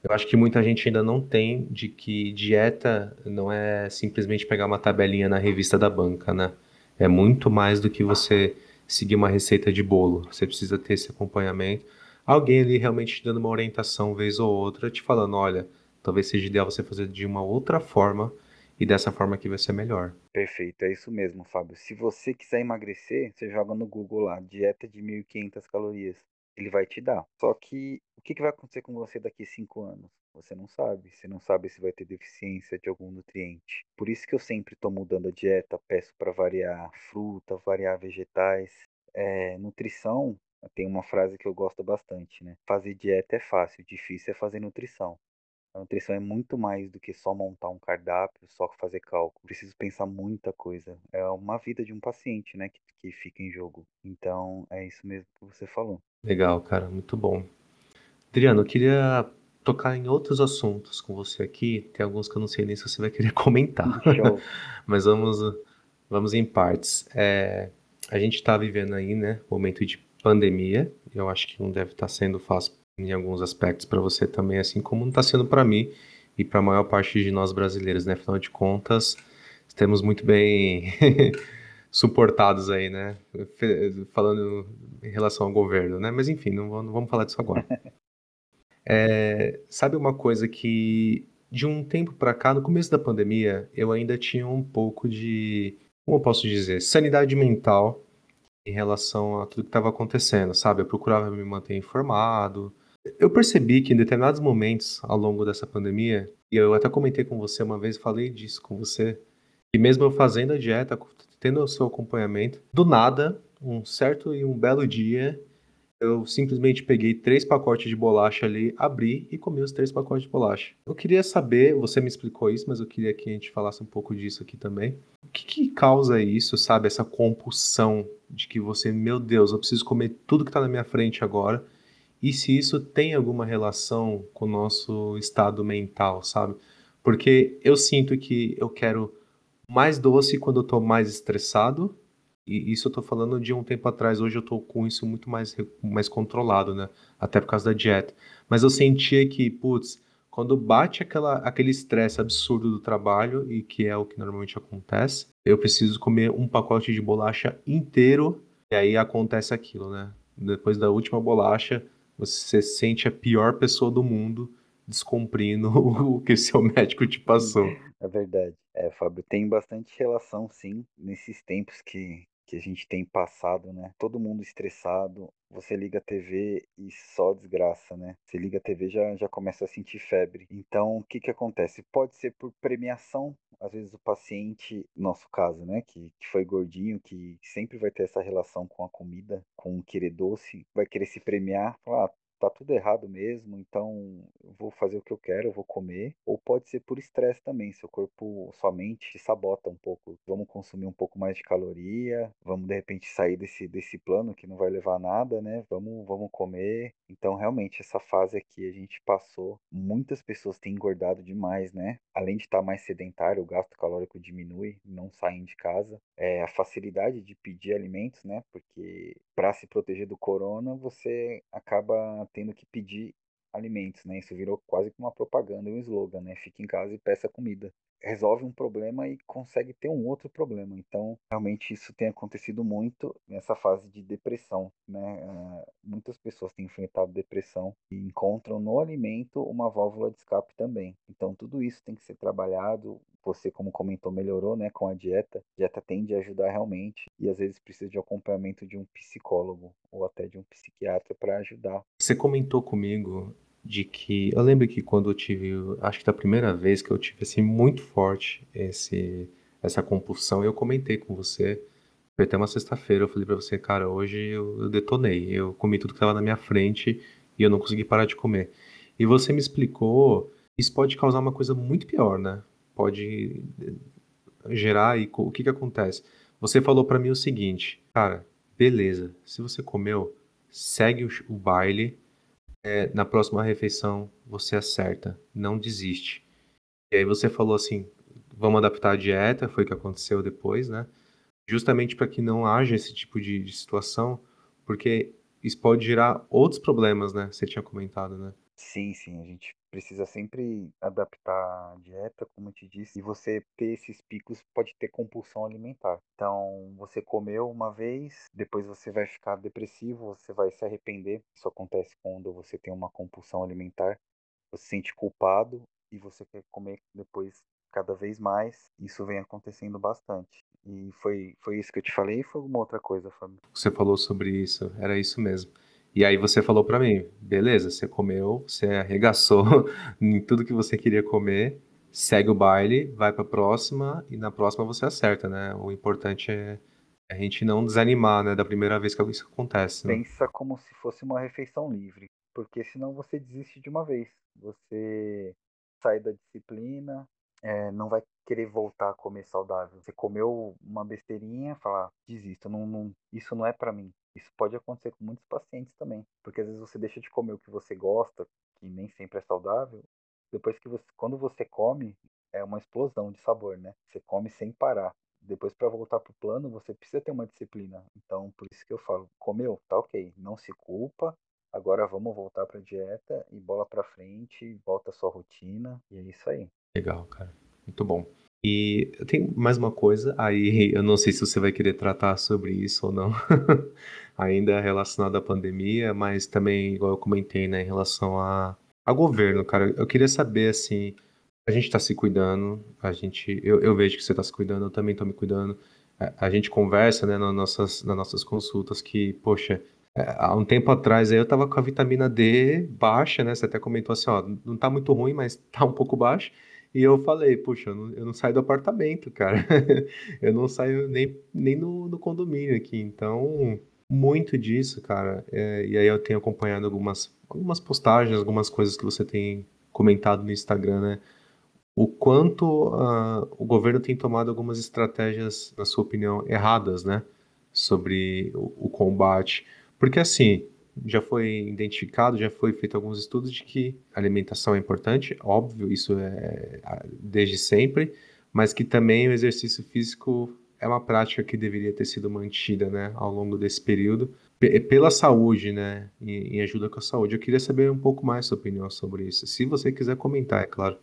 eu acho que muita gente ainda não tem de que dieta não é simplesmente pegar uma tabelinha na revista da banca, né? É muito mais do que você seguir uma receita de bolo. Você precisa ter esse acompanhamento. Alguém ali realmente te dando uma orientação vez ou outra, te falando, olha, talvez seja ideal você fazer de uma outra forma e dessa forma aqui vai ser melhor. Perfeito, é isso mesmo, Fábio. Se você quiser emagrecer, você joga no Google lá, dieta de 1.500 calorias. Ele vai te dar. Só que o que vai acontecer com você daqui 5 anos? Você não sabe. Você não sabe se vai ter deficiência de algum nutriente. Por isso que eu sempre estou mudando a dieta, peço para variar fruta, variar vegetais. É, nutrição, tem uma frase que eu gosto bastante, né? Fazer dieta é fácil, difícil é fazer nutrição. A nutrição é muito mais do que só montar um cardápio, só fazer cálculo. Preciso pensar muita coisa. É uma vida de um paciente, né, que, que fica em jogo. Então, é isso mesmo que você falou. Legal, cara, muito bom. Adriano, eu queria tocar em outros assuntos com você aqui. Tem alguns que eu não sei nem se você vai querer comentar. Mas vamos, vamos em partes. É, a gente está vivendo aí, né, momento de pandemia. Eu acho que não deve estar tá sendo fácil em alguns aspectos para você também, assim como não está sendo para mim e para a maior parte de nós brasileiros, né? Afinal de contas, estamos muito bem suportados aí, né? Falando em relação ao governo, né? Mas enfim, não, não vamos falar disso agora. É, sabe uma coisa que de um tempo para cá, no começo da pandemia, eu ainda tinha um pouco de, como eu posso dizer, sanidade mental em relação a tudo que estava acontecendo, sabe? Eu procurava me manter informado, eu percebi que em determinados momentos ao longo dessa pandemia, e eu até comentei com você uma vez, falei disso com você, que mesmo eu fazendo a dieta, tendo o seu acompanhamento, do nada, um certo e um belo dia, eu simplesmente peguei três pacotes de bolacha ali, abri e comi os três pacotes de bolacha. Eu queria saber, você me explicou isso, mas eu queria que a gente falasse um pouco disso aqui também. O que, que causa isso, sabe? Essa compulsão de que você, meu Deus, eu preciso comer tudo que está na minha frente agora e se isso tem alguma relação com o nosso estado mental, sabe? Porque eu sinto que eu quero mais doce quando eu tô mais estressado, e isso eu tô falando de um tempo atrás, hoje eu tô com isso muito mais, mais controlado, né? Até por causa da dieta. Mas eu sentia que, putz, quando bate aquela, aquele estresse absurdo do trabalho, e que é o que normalmente acontece, eu preciso comer um pacote de bolacha inteiro, e aí acontece aquilo, né? Depois da última bolacha, você sente a pior pessoa do mundo descumprindo o que seu médico te passou. É verdade. É, Fábio, tem bastante relação, sim, nesses tempos que, que a gente tem passado, né? Todo mundo estressado, você liga a TV e só desgraça, né? Você liga a TV já já começa a sentir febre. Então, o que que acontece? Pode ser por premiação, às vezes o paciente, nosso caso, né, que, que foi gordinho, que sempre vai ter essa relação com a comida, com querer doce, vai querer se premiar, falar, ah, tá tudo errado mesmo, então eu vou fazer o que eu quero, eu vou comer. Ou pode ser por estresse também, seu corpo, sua mente sabota um pouco. Vamos consumir um pouco mais de caloria, vamos de repente sair desse, desse plano que não vai levar a nada, né? Vamos, vamos comer. Então, realmente, essa fase aqui a gente passou. Muitas pessoas têm engordado demais, né? Além de estar mais sedentário, o gasto calórico diminui, não saem de casa. É, a facilidade de pedir alimentos, né? Porque para se proteger do corona, você acaba tendo que pedir alimentos, né? Isso virou quase que uma propaganda, um slogan, né? Fique em casa e peça comida. Resolve um problema e consegue ter um outro problema. Então, realmente isso tem acontecido muito nessa fase de depressão, né? Uh, muitas pessoas têm enfrentado depressão e encontram no alimento uma válvula de escape também. Então, tudo isso tem que ser trabalhado. Você, como comentou, melhorou, né, com a dieta. A dieta tende a ajudar realmente e às vezes precisa de acompanhamento de um psicólogo ou até de um psiquiatra para ajudar. Você comentou comigo de que eu lembro que quando eu tive, acho que da primeira vez que eu tive assim muito forte esse essa compulsão, eu comentei com você. Foi até uma sexta-feira, eu falei para você, cara, hoje eu, eu, detonei, eu comi tudo que estava na minha frente e eu não consegui parar de comer. E você me explicou, isso pode causar uma coisa muito pior, né? Pode eh, gerar e o que que acontece? Você falou para mim o seguinte, cara, beleza, se você comeu, segue o, o baile, é, na próxima refeição você acerta, não desiste. E aí você falou assim, vamos adaptar a dieta, foi o que aconteceu depois, né? Justamente para que não haja esse tipo de, de situação, porque isso pode gerar outros problemas, né? Você tinha comentado, né? Sim, sim, a gente precisa sempre adaptar a dieta, como eu te disse, e você ter esses picos pode ter compulsão alimentar. Então, você comeu uma vez, depois você vai ficar depressivo, você vai se arrepender. Isso acontece quando você tem uma compulsão alimentar, você se sente culpado e você quer comer depois cada vez mais. Isso vem acontecendo bastante. E foi, foi isso que eu te falei foi alguma outra coisa, Fábio? Você falou sobre isso, era isso mesmo. E aí você falou pra mim, beleza, você comeu, você arregaçou em tudo que você queria comer, segue o baile, vai pra próxima e na próxima você acerta, né? O importante é a gente não desanimar, né, da primeira vez que isso acontece, né? Pensa como se fosse uma refeição livre, porque senão você desiste de uma vez. Você sai da disciplina, é, não vai querer voltar a comer saudável. Você comeu uma besteirinha, falar, desisto, não, não, isso não é para mim. Isso pode acontecer com muitos pacientes também, porque às vezes você deixa de comer o que você gosta, que nem sempre é saudável. Depois que você, quando você come, é uma explosão de sabor, né? Você come sem parar. Depois para voltar pro plano, você precisa ter uma disciplina. Então, por isso que eu falo, comeu, tá OK, não se culpa. Agora vamos voltar para dieta e bola para frente, volta a sua rotina e é isso aí. Legal, cara. Muito bom. E tenho mais uma coisa, aí eu não sei se você vai querer tratar sobre isso ou não, ainda relacionado à pandemia, mas também, igual eu comentei, né, em relação a, a governo, cara, eu queria saber, assim, a gente tá se cuidando, a gente, eu, eu vejo que você tá se cuidando, eu também tô me cuidando, a, a gente conversa, né, nas nossas, nas nossas consultas que, poxa, é, há um tempo atrás aí eu tava com a vitamina D baixa, né, você até comentou assim, ó, não tá muito ruim, mas tá um pouco baixo, e eu falei, puxa, eu não, eu não saio do apartamento, cara. eu não saio nem, nem no, no condomínio aqui. Então, muito disso, cara. É, e aí eu tenho acompanhado algumas, algumas postagens, algumas coisas que você tem comentado no Instagram, né? O quanto uh, o governo tem tomado algumas estratégias, na sua opinião, erradas, né? Sobre o, o combate. Porque assim, já foi identificado, já foi feito alguns estudos de que alimentação é importante, óbvio, isso é desde sempre, mas que também o exercício físico é uma prática que deveria ter sido mantida, né, ao longo desse período, pela saúde, né, em, ajuda com a saúde. Eu queria saber um pouco mais sua opinião sobre isso, se você quiser comentar, é claro.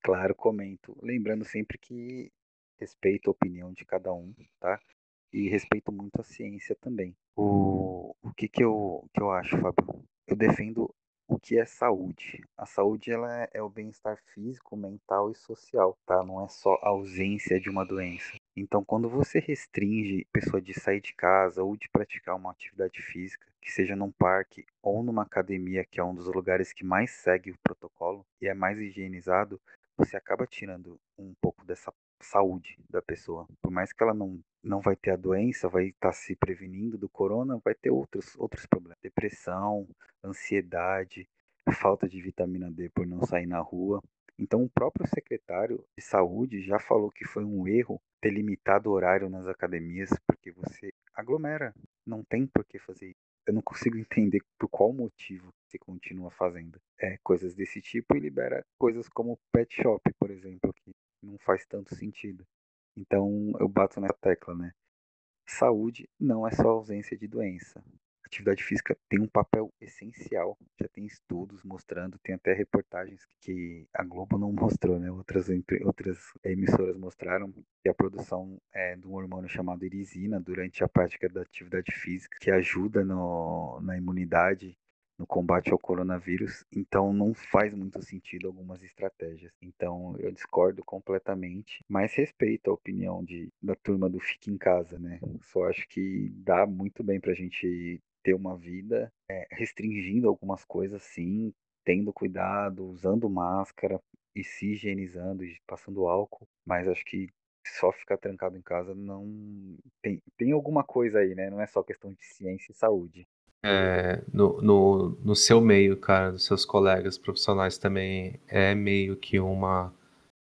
Claro, comento. Lembrando sempre que respeito a opinião de cada um, tá? E respeito muito a ciência também. O, o que, que, eu, que eu acho, Fábio? Eu defendo o que é saúde. A saúde ela é, é o bem-estar físico, mental e social, tá? Não é só a ausência de uma doença. Então, quando você restringe a pessoa de sair de casa ou de praticar uma atividade física, que seja num parque ou numa academia, que é um dos lugares que mais segue o protocolo e é mais higienizado, você acaba tirando um pouco dessa saúde da pessoa. Por mais que ela não, não vai ter a doença, vai estar tá se prevenindo do corona, vai ter outros, outros problemas. Depressão, ansiedade, falta de vitamina D por não sair na rua. Então, o próprio secretário de saúde já falou que foi um erro ter limitado o horário nas academias, porque você aglomera, não tem por que fazer isso. Eu não consigo entender por qual motivo você continua fazendo é, coisas desse tipo e libera coisas como pet shop, por exemplo, que não faz tanto sentido. Então eu bato nessa tecla, né? Saúde não é só ausência de doença. Atividade física tem um papel essencial. Já tem estudos mostrando, tem até reportagens que a Globo não mostrou, né? Outras, outras emissoras mostraram que a produção é, de um hormônio chamado irisina durante a prática da atividade física, que ajuda no, na imunidade no combate ao coronavírus, então não faz muito sentido algumas estratégias. Então eu discordo completamente, mas respeito a opinião de, da turma do Fique em Casa, né? Só acho que dá muito bem pra gente ter uma vida é, restringindo algumas coisas, sim, tendo cuidado, usando máscara e se higienizando e passando álcool, mas acho que só ficar trancado em casa não tem, tem alguma coisa aí, né? Não é só questão de ciência e saúde. É, no, no, no seu meio, cara, dos seus colegas profissionais também é meio que uma.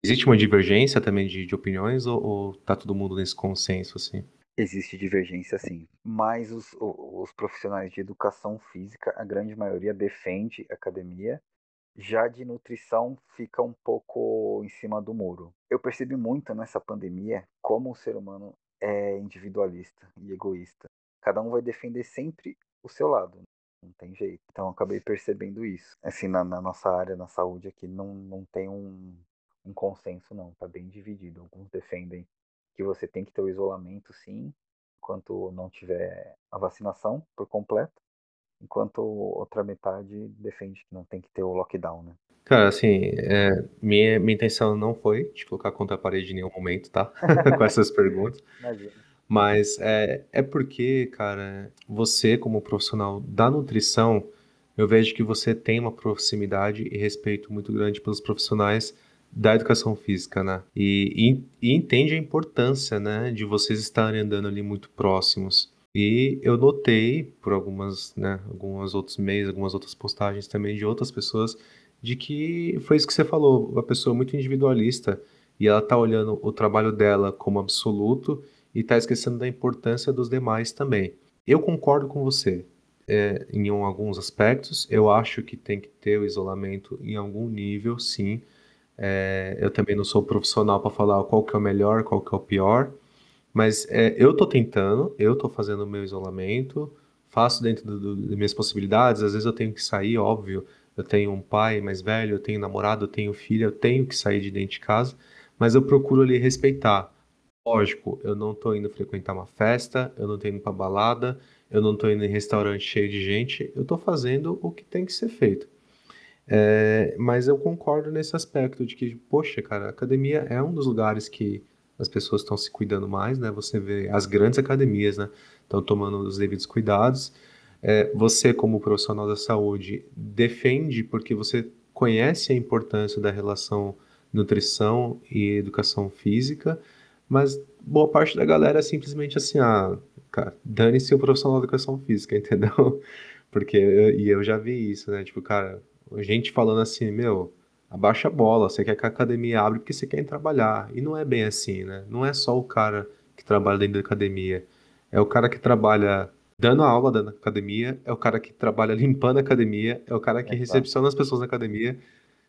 Existe uma divergência também de, de opiniões ou, ou tá todo mundo nesse consenso, assim? Existe divergência, sim. Mas os, os profissionais de educação física, a grande maioria defende academia. Já de nutrição fica um pouco em cima do muro. Eu percebi muito nessa pandemia como o ser humano é individualista e egoísta. Cada um vai defender sempre o seu lado. Não tem jeito. Então eu acabei percebendo isso. Assim, na, na nossa área, na saúde aqui, não, não tem um, um consenso, não. Tá bem dividido. Alguns defendem que você tem que ter o isolamento, sim, enquanto não tiver a vacinação por completo, enquanto outra metade defende que não tem que ter o lockdown, né? Cara, assim, é, minha, minha intenção não foi te colocar contra a parede em nenhum momento, tá? Com essas perguntas. Imagina. Mas é, é porque, cara, você como profissional da nutrição, eu vejo que você tem uma proximidade e respeito muito grande pelos profissionais da educação física, né? E, e, e entende a importância, né, de vocês estarem andando ali muito próximos. E eu notei por algumas, né, alguns outros meses, algumas outras postagens também de outras pessoas, de que foi isso que você falou, uma pessoa muito individualista e ela tá olhando o trabalho dela como absoluto e está esquecendo da importância dos demais também. Eu concordo com você é, em alguns aspectos. Eu acho que tem que ter o isolamento em algum nível, sim. É, eu também não sou profissional para falar qual que é o melhor, qual que é o pior. Mas é, eu estou tentando, eu estou fazendo o meu isolamento, faço dentro do, do, das minhas possibilidades. Às vezes eu tenho que sair, óbvio. Eu tenho um pai mais velho, eu tenho namorado, eu tenho filha, eu tenho que sair de dentro de casa. Mas eu procuro ali respeitar. Lógico, eu não tô indo frequentar uma festa, eu não tô indo pra balada, eu não tô indo em restaurante cheio de gente, eu tô fazendo o que tem que ser feito. É, mas eu concordo nesse aspecto de que, poxa, cara, a academia é um dos lugares que as pessoas estão se cuidando mais, né? Você vê as grandes academias, né? Estão tomando os devidos cuidados. É, você, como profissional da saúde, defende porque você conhece a importância da relação nutrição e educação física mas boa parte da galera é simplesmente assim, ah, cara, dane-se o profissional da educação física, entendeu? Porque, eu, e eu já vi isso, né? Tipo, cara, gente falando assim, meu, abaixa a bola, você quer que a academia abra porque você quer trabalhar. E não é bem assim, né? Não é só o cara que trabalha dentro da academia. É o cara que trabalha dando aula dentro da academia, é o cara que trabalha limpando a academia, é o cara que recepciona as pessoas na academia.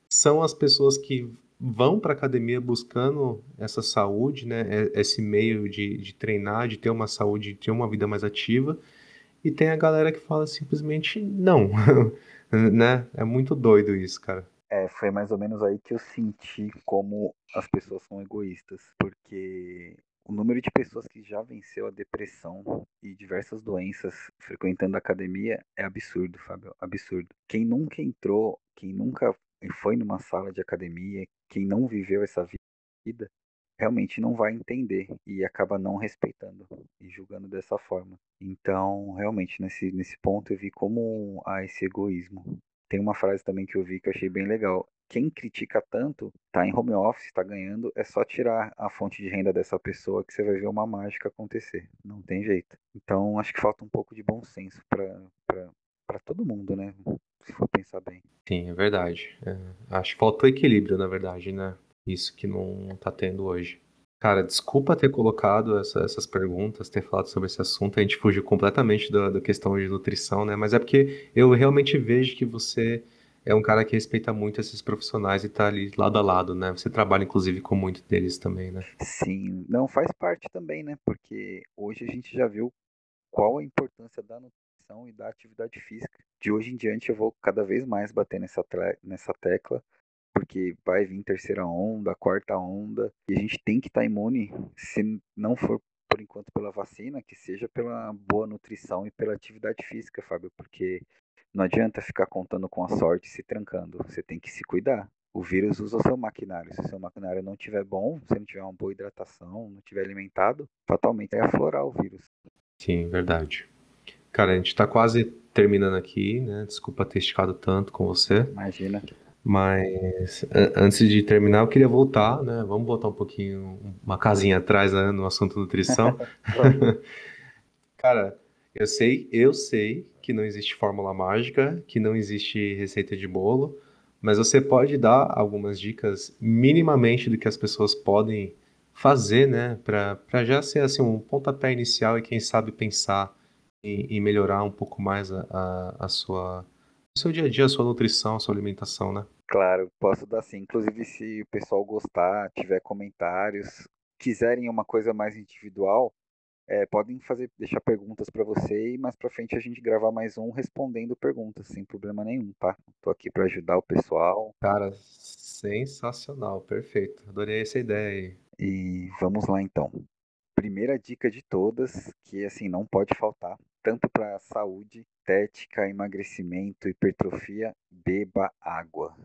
São as pessoas que vão para a academia buscando essa saúde, né? Esse meio de, de treinar, de ter uma saúde, de ter uma vida mais ativa. E tem a galera que fala simplesmente não, né? É muito doido isso, cara. É, foi mais ou menos aí que eu senti como as pessoas são egoístas, porque o número de pessoas que já venceu a depressão e diversas doenças frequentando a academia é absurdo, Fábio, absurdo. Quem nunca entrou, quem nunca foi numa sala de academia, quem não viveu essa vida, realmente não vai entender e acaba não respeitando e julgando dessa forma. Então, realmente, nesse, nesse ponto eu vi como há esse egoísmo. Tem uma frase também que eu vi que eu achei bem legal. Quem critica tanto, tá em home office, tá ganhando, é só tirar a fonte de renda dessa pessoa que você vai ver uma mágica acontecer. Não tem jeito. Então, acho que falta um pouco de bom senso para todo mundo, né? se for pensar bem. Sim, é verdade. É, acho que faltou equilíbrio, na verdade, né? Isso que não tá tendo hoje. Cara, desculpa ter colocado essa, essas perguntas, ter falado sobre esse assunto. A gente fugiu completamente da, da questão de nutrição, né? Mas é porque eu realmente vejo que você é um cara que respeita muito esses profissionais e tá ali lado a lado, né? Você trabalha, inclusive, com muitos deles também, né? Sim, não faz parte também, né? Porque hoje a gente já viu qual a importância da nutrição e da atividade física. De hoje em diante eu vou cada vez mais bater nessa, nessa tecla, porque vai vir terceira onda, quarta onda, e a gente tem que estar tá imune, se não for por enquanto pela vacina, que seja pela boa nutrição e pela atividade física, Fábio, porque não adianta ficar contando com a sorte se trancando, você tem que se cuidar. O vírus usa o seu maquinário. Se o seu maquinário não estiver bom, se não tiver uma boa hidratação, não estiver alimentado, fatalmente vai aflorar o vírus. Sim, verdade. Cara, a gente tá quase terminando aqui, né? Desculpa ter esticado tanto com você. Imagina. Mas antes de terminar, eu queria voltar, né? Vamos voltar um pouquinho, uma casinha atrás, né, no assunto nutrição. Cara, eu sei, eu sei que não existe fórmula mágica, que não existe receita de bolo, mas você pode dar algumas dicas minimamente do que as pessoas podem fazer, né, para já ser assim um pontapé inicial e quem sabe pensar e, e melhorar um pouco mais a, a, a sua, o seu dia a dia, a sua nutrição, a sua alimentação, né? Claro, posso dar sim. Inclusive, se o pessoal gostar, tiver comentários, quiserem uma coisa mais individual, É, podem fazer, deixar perguntas para você e mais para frente a gente gravar mais um respondendo perguntas, sem problema nenhum, tá? Tô aqui para ajudar o pessoal. Cara, sensacional, perfeito. Adorei essa ideia aí. E vamos lá então. Primeira dica de todas, que assim não pode faltar, tanto para saúde, estética, emagrecimento, hipertrofia, beba água.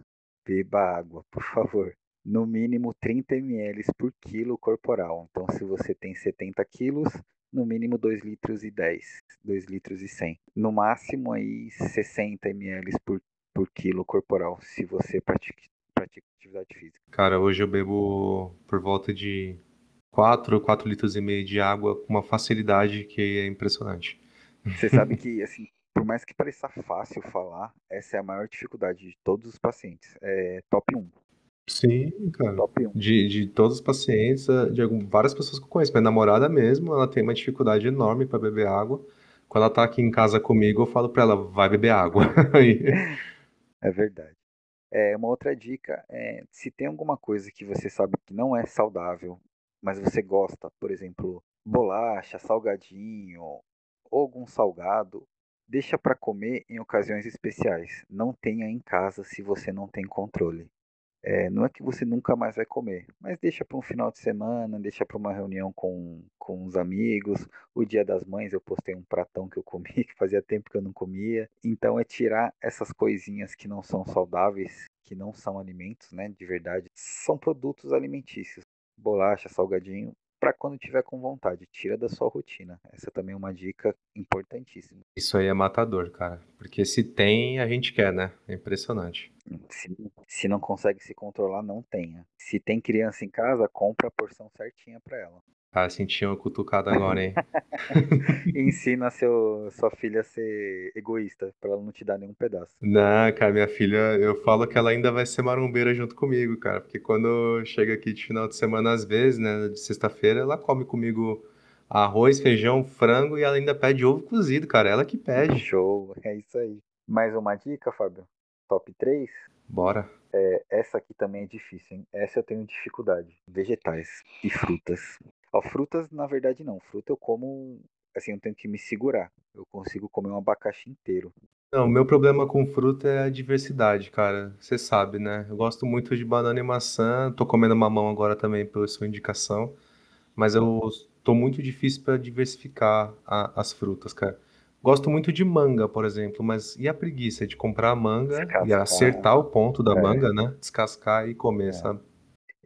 Beba água, por favor. No mínimo 30 ml por quilo corporal. Então, se você tem 70 quilos, no mínimo 2 litros e 10, 2 litros e 100. No máximo aí 60 ml por, por quilo corporal, se você pratica, pratica atividade física. Cara, hoje eu bebo por volta de 4, 4 litros e meio de água com uma facilidade que é impressionante. Você sabe que, assim, por mais que pareça fácil falar, essa é a maior dificuldade de todos os pacientes. É top 1. Sim, cara. Top 1. De, de todos os pacientes, de algum- várias pessoas que eu conheço. Minha namorada mesmo, ela tem uma dificuldade enorme para beber água. Quando ela tá aqui em casa comigo, eu falo pra ela, vai beber água. É verdade. É, uma outra dica é, se tem alguma coisa que você sabe que não é saudável, mas você gosta, por exemplo, bolacha, salgadinho ou algum salgado, deixa para comer em ocasiões especiais. Não tenha em casa se você não tem controle. É, não é que você nunca mais vai comer, mas deixa para um final de semana, deixa para uma reunião com, com os amigos. O Dia das Mães eu postei um pratão que eu comi, que fazia tempo que eu não comia. Então é tirar essas coisinhas que não são saudáveis, que não são alimentos, né, de verdade. São produtos alimentícios, bolacha, salgadinho, para quando tiver com vontade. Tira da sua rotina. Essa também é uma dica importantíssima. isso aí é matador, cara. Porque se tem, a gente quer, né? É impressionante. Se, se não consegue se controlar, não tenha. Se tem criança em casa, compra a porção certinha para ela. Cara, senti uma cutucada agora, hein? Ensina seu, sua filha a ser egoísta, para ela não te dar nenhum pedaço. Não, cara, minha filha, eu falo que ela ainda vai ser marombeira junto comigo, cara. Porque quando chega aqui de final de semana, às vezes, né, de sexta-feira, ela come comigo arroz, feijão, frango e ela ainda pede ovo cozido, cara. Ela que pede. Show, é isso aí. Mais uma dica, Fábio? Top 3? Bora. É, essa aqui também é difícil, hein? Essa eu tenho dificuldade. Vegetais e frutas. Ó, frutas, na verdade, não. Fruta eu como, assim, eu tenho que me segurar. Eu consigo comer um abacaxi inteiro. Não, o meu problema com fruta é a diversidade, cara. Você sabe, né? Eu gosto muito de banana e maçã. Tô comendo mamão agora também pela sua indicação. Mas eu tô muito difícil para diversificar a- as frutas, cara. Gosto muito de manga, por exemplo, mas e a preguiça de comprar a manga e Descascar. acertar o ponto da É. manga, né? Descascar e comer, É. sabe?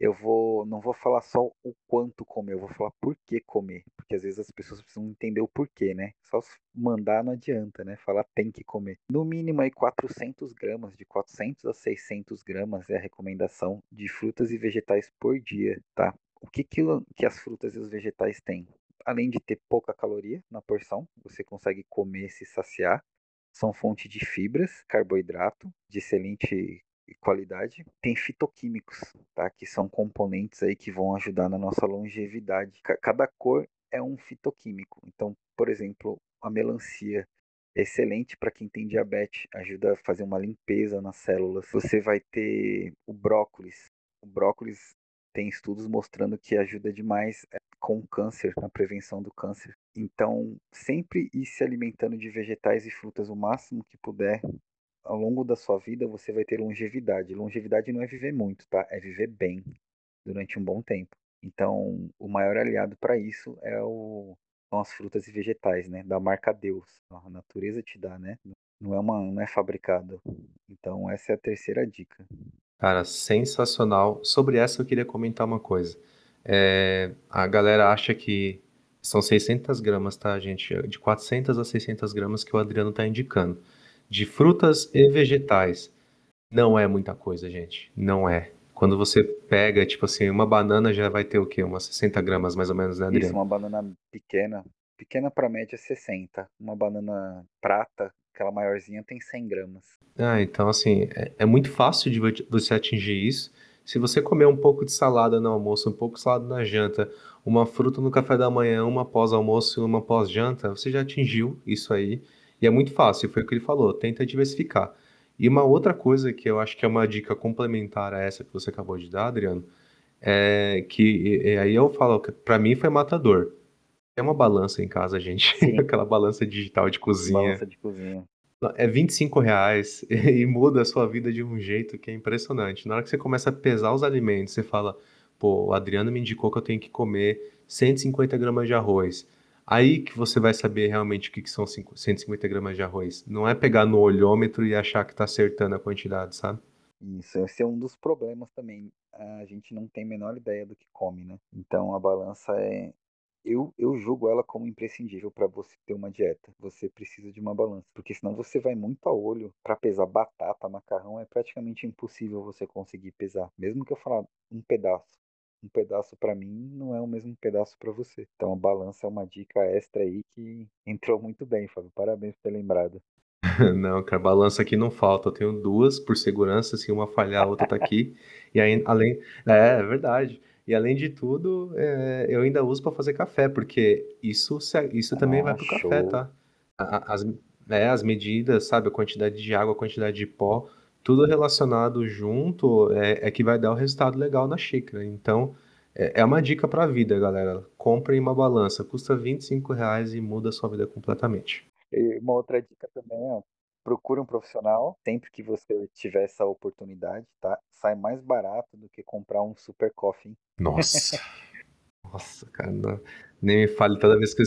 Eu vou, não vou falar só o quanto comer, eu vou falar por que comer. Porque às vezes as pessoas precisam entender o porquê, né? Só mandar não adianta, né? Falar tem que comer. No mínimo aí 400 gramas, de 400 a 600 gramas é a recomendação de frutas e vegetais por dia, tá? O que, que, que as frutas e os vegetais têm? Além de ter pouca caloria na porção, você consegue comer e se saciar. São fonte de fibras, carboidrato, de excelente qualidade. Tem fitoquímicos, tá? Que são componentes aí que vão ajudar na nossa longevidade. Ca- Cada cor é um fitoquímico. Então, por exemplo, a melancia é excelente para quem tem diabetes, ajuda a fazer uma limpeza nas células. Você vai ter o brócolis. O brócolis tem estudos mostrando que ajuda demais eh, com o câncer, na prevenção do câncer. Então, sempre ir se alimentando de vegetais e frutas o máximo que puder ao longo da sua vida você vai ter longevidade. Longevidade não é viver muito, tá? É viver bem durante um bom tempo. Então, o maior aliado para isso é o, são as frutas e vegetais, né? Da marca Deus. A natureza te dá, né? Não é uma, não é fabricado. Então, essa é a terceira dica. Cara, sensacional. Sobre essa eu queria comentar uma coisa. É, a galera acha que são 600 gramas, tá, gente? De 400 a 600 gramas que o Adriano tá indicando. De frutas e vegetais. Não é muita coisa, gente. Não é. Quando você pega, tipo assim, uma banana já vai ter o quê? Umas 60 gramas mais ou menos, né, Isso, Adriano? uma banana pequena. Pequena para média 60. Uma banana prata, aquela maiorzinha, tem 100 gramas. Ah, então assim, é, é muito fácil de vo- você atingir isso. Se você comer um pouco de salada no almoço, um pouco de salada na janta, uma fruta no café da manhã, uma pós-almoço e uma pós-janta, você já atingiu isso aí. E é muito fácil, foi o que ele falou, tenta diversificar. E uma outra coisa que eu acho que é uma dica complementar a essa que você acabou de dar, Adriano, é que e- e aí eu falo que pra mim foi matador. Tem uma balança em casa, gente. Aquela balança digital de cozinha. Balança de cozinha. É 25 reais e muda a sua vida de um jeito que é impressionante. Na hora que você começa a pesar os alimentos, você fala, pô, o Adriano me indicou que eu tenho que comer 150 gramas de arroz. Aí que você vai saber realmente o que que são cinco- 150 gramas de arroz. Não é pegar no olhômetro e achar que tá acertando a quantidade, sabe? Isso, esse é um dos problemas também. A gente não tem a menor ideia do que come, né? Então a balança é. Eu, eu julgo ela como imprescindível para você ter uma dieta. Você precisa de uma balança, porque senão você vai muito a olho para pesar batata, macarrão, é praticamente impossível você conseguir pesar. Mesmo que eu falar um pedaço, um pedaço para mim não é o mesmo pedaço para você. Então a balança é uma dica extra aí que entrou muito bem, Fábio. Parabéns por ter lembrado. Não, cara, balança aqui não falta. Eu tenho duas por segurança, se uma falhar, a outra tá aqui. E aí, além, é, é verdade. E além de tudo, é, eu ainda uso para fazer café, porque isso, isso também vai Ah, pro café, show. tá? A- a- As, é, as medidas, sabe, a quantidade de água, a quantidade de pó, tudo relacionado junto é, é que vai dar o resultado legal na xícara. Então, é, é uma dica pra vida, galera. Comprem uma balança, custa 25 reais e muda a sua vida completamente. E uma outra dica também é, procure um profissional sempre que você tiver essa oportunidade, tá? Sai mais barato do que comprar um super coffee. Nossa. Nossa, cara, não- nem me fale toda vez que eu-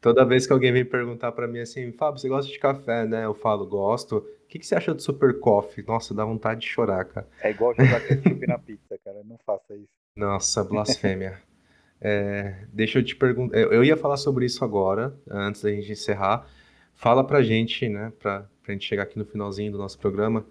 toda vez que alguém vem perguntar pra mim assim, Fábio, você gosta de café, né? Eu falo, gosto. O que que você acha do Super Coffee? Nossa, dá vontade de chorar, cara. É igual jogar ketchup na pizza, cara. Não faça isso. Nossa, blasfêmia. É, deixa eu te perguntar, eu eu ia falar sobre isso agora, antes da gente encerrar. Fala pra gente, né, pra, pra gente chegar aqui no finalzinho do nosso programa,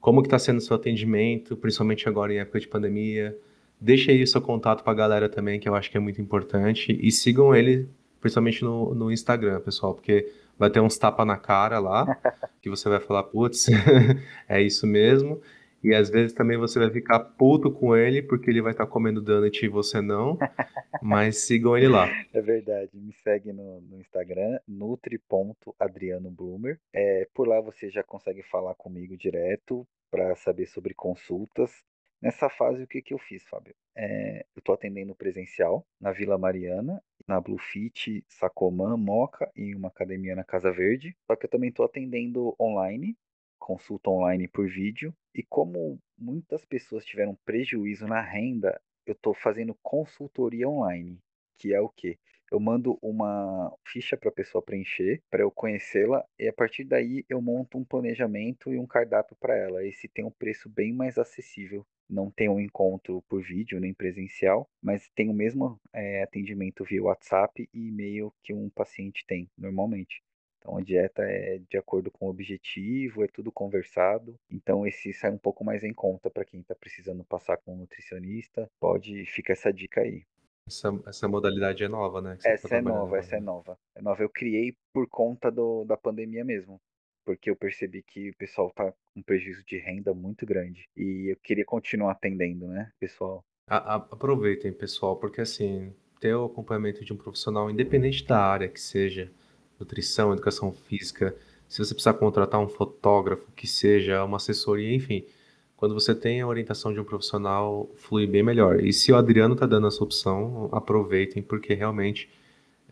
como que tá sendo o seu atendimento, principalmente agora em época de pandemia. Deixa aí o seu contato pra galera também, que eu acho que é muito importante. E sigam ele, principalmente no, no Instagram, pessoal, porque vai ter uns tapa na cara lá, que você vai falar, putz, é isso mesmo. E às vezes também você vai ficar puto com ele, porque ele vai estar comendo donut e você não. Mas sigam ele lá. É verdade. Me segue no, no Instagram, nutri.adrianobloomer. É, por lá você já consegue falar comigo direto para saber sobre consultas. Nessa fase, o que, que eu fiz, Fábio? É, eu estou atendendo presencial na Vila Mariana, na Bluefit, Sacomã, Moca e uma academia na Casa Verde. Só que eu também estou atendendo online, consulta online por vídeo. E como muitas pessoas tiveram prejuízo na renda, eu estou fazendo consultoria online, que é o quê? Eu mando uma ficha para a pessoa preencher, para eu conhecê-la, e a partir daí eu monto um planejamento e um cardápio para ela. Esse tem um preço bem mais acessível. Não tem um encontro por vídeo nem presencial, mas tem o mesmo é, atendimento via WhatsApp e e-mail que um paciente tem normalmente. Então a dieta é de acordo com o objetivo, é tudo conversado. Então esse sai um pouco mais em conta para quem está precisando passar com um nutricionista. Pode ficar essa dica aí. Essa, essa modalidade é nova, né? Que você tá Essa é trabalhando nova, agora. essa é nova. É nova. Eu criei por conta do, da pandemia mesmo. Porque eu percebi que o pessoal tá com prejuízo de renda muito grande. E eu queria continuar atendendo, né, pessoal? A- a- aproveitem, pessoal, porque assim, ter o acompanhamento de um profissional, independente da área que seja, nutrição, educação física, se você precisar contratar um fotógrafo, que seja uma assessoria, enfim, quando você tem a orientação de um profissional, flui bem melhor. E se o Adriano tá dando essa opção, aproveitem, porque realmente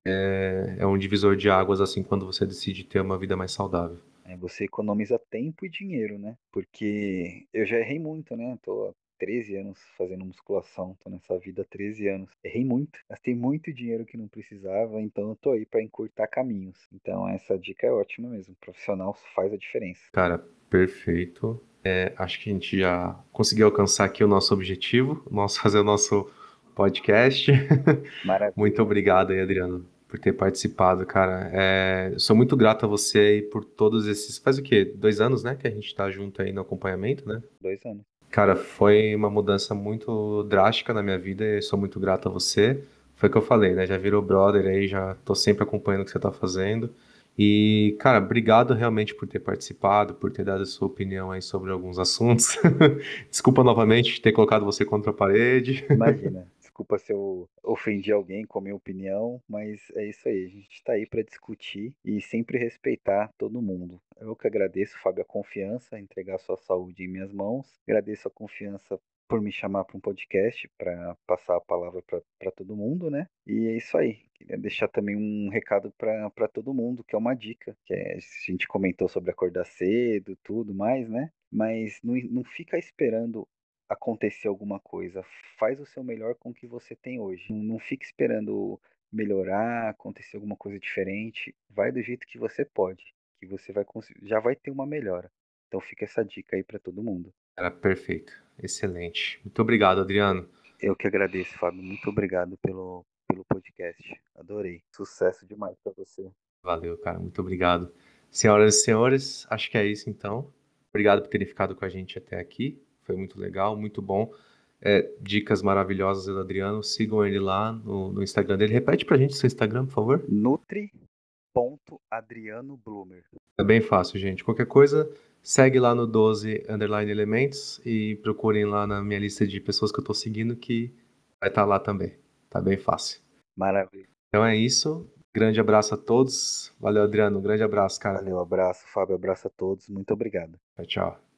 é, é um divisor de águas, assim, quando você decide ter uma vida mais saudável. É, você economiza tempo e dinheiro, né? Porque eu já errei muito, né? Tô há 13 anos fazendo musculação, tô nessa vida há 13 anos. Errei muito, gastei muito dinheiro que não precisava, então eu tô aí para encurtar caminhos. Então essa dica é ótima mesmo. Profissional faz a diferença. Cara, perfeito. É, acho que a gente já conseguiu alcançar aqui o nosso objetivo, nosso, fazer o nosso podcast. Maravilha. Muito obrigado aí, Adriano, por ter participado, cara. É, sou muito grato a você aí por todos esses. Faz o quê? Dois anos, né? Que a gente tá junto aí no acompanhamento, né? Dois anos. Cara, foi uma mudança muito drástica na minha vida e sou muito grato a você. Foi o que eu falei, né? Já virou brother aí, já tô sempre acompanhando o que você tá fazendo. E, cara, obrigado realmente por ter participado, por ter dado a sua opinião aí sobre alguns assuntos. Desculpa novamente ter colocado você contra a parede. Imagina. desculpa se eu ofendi alguém com a minha opinião, mas é isso aí. A gente está aí para discutir e sempre respeitar todo mundo. Eu que agradeço, Fábio, a confiança, entregar sua saúde em minhas mãos. Agradeço a confiança por me chamar para um podcast para passar a palavra para todo mundo, né? E é isso aí. Queria deixar também um recado para todo mundo, que é uma dica, que é, a gente comentou sobre acordar cedo, tudo mais, né? Mas não, não fica esperando acontecer alguma coisa. Faz o seu melhor com o que você tem hoje. Não, não fique esperando melhorar, acontecer alguma coisa diferente. Vai do jeito que você pode, que você vai já vai ter uma melhora. Então fica essa dica aí para todo mundo. Era perfeito. Excelente. Muito obrigado, Adriano. Eu que agradeço, Fábio. Muito obrigado pelo, pelo podcast. Adorei. Sucesso demais para você. Valeu, cara. Muito obrigado. Senhoras e senhores, acho que é isso então. Obrigado por terem ficado com a gente até aqui. Foi muito legal, muito bom. É, dicas maravilhosas do Adriano. Sigam ele lá no, no Instagram dele. Repete pra gente o seu Instagram, por favor. Nutri.adrianobloomer. É bem fácil, gente. Qualquer coisa, Segue lá no 12 underline elementos e procurem lá na minha lista de pessoas que eu tô seguindo que vai estar tá lá também. Tá bem fácil. Maravilha. Então é isso. Grande abraço a todos. Valeu, Adriano. grande abraço, cara. Valeu, abraço, Fábio. Abraço a todos. Muito obrigado. Tchau, tchau.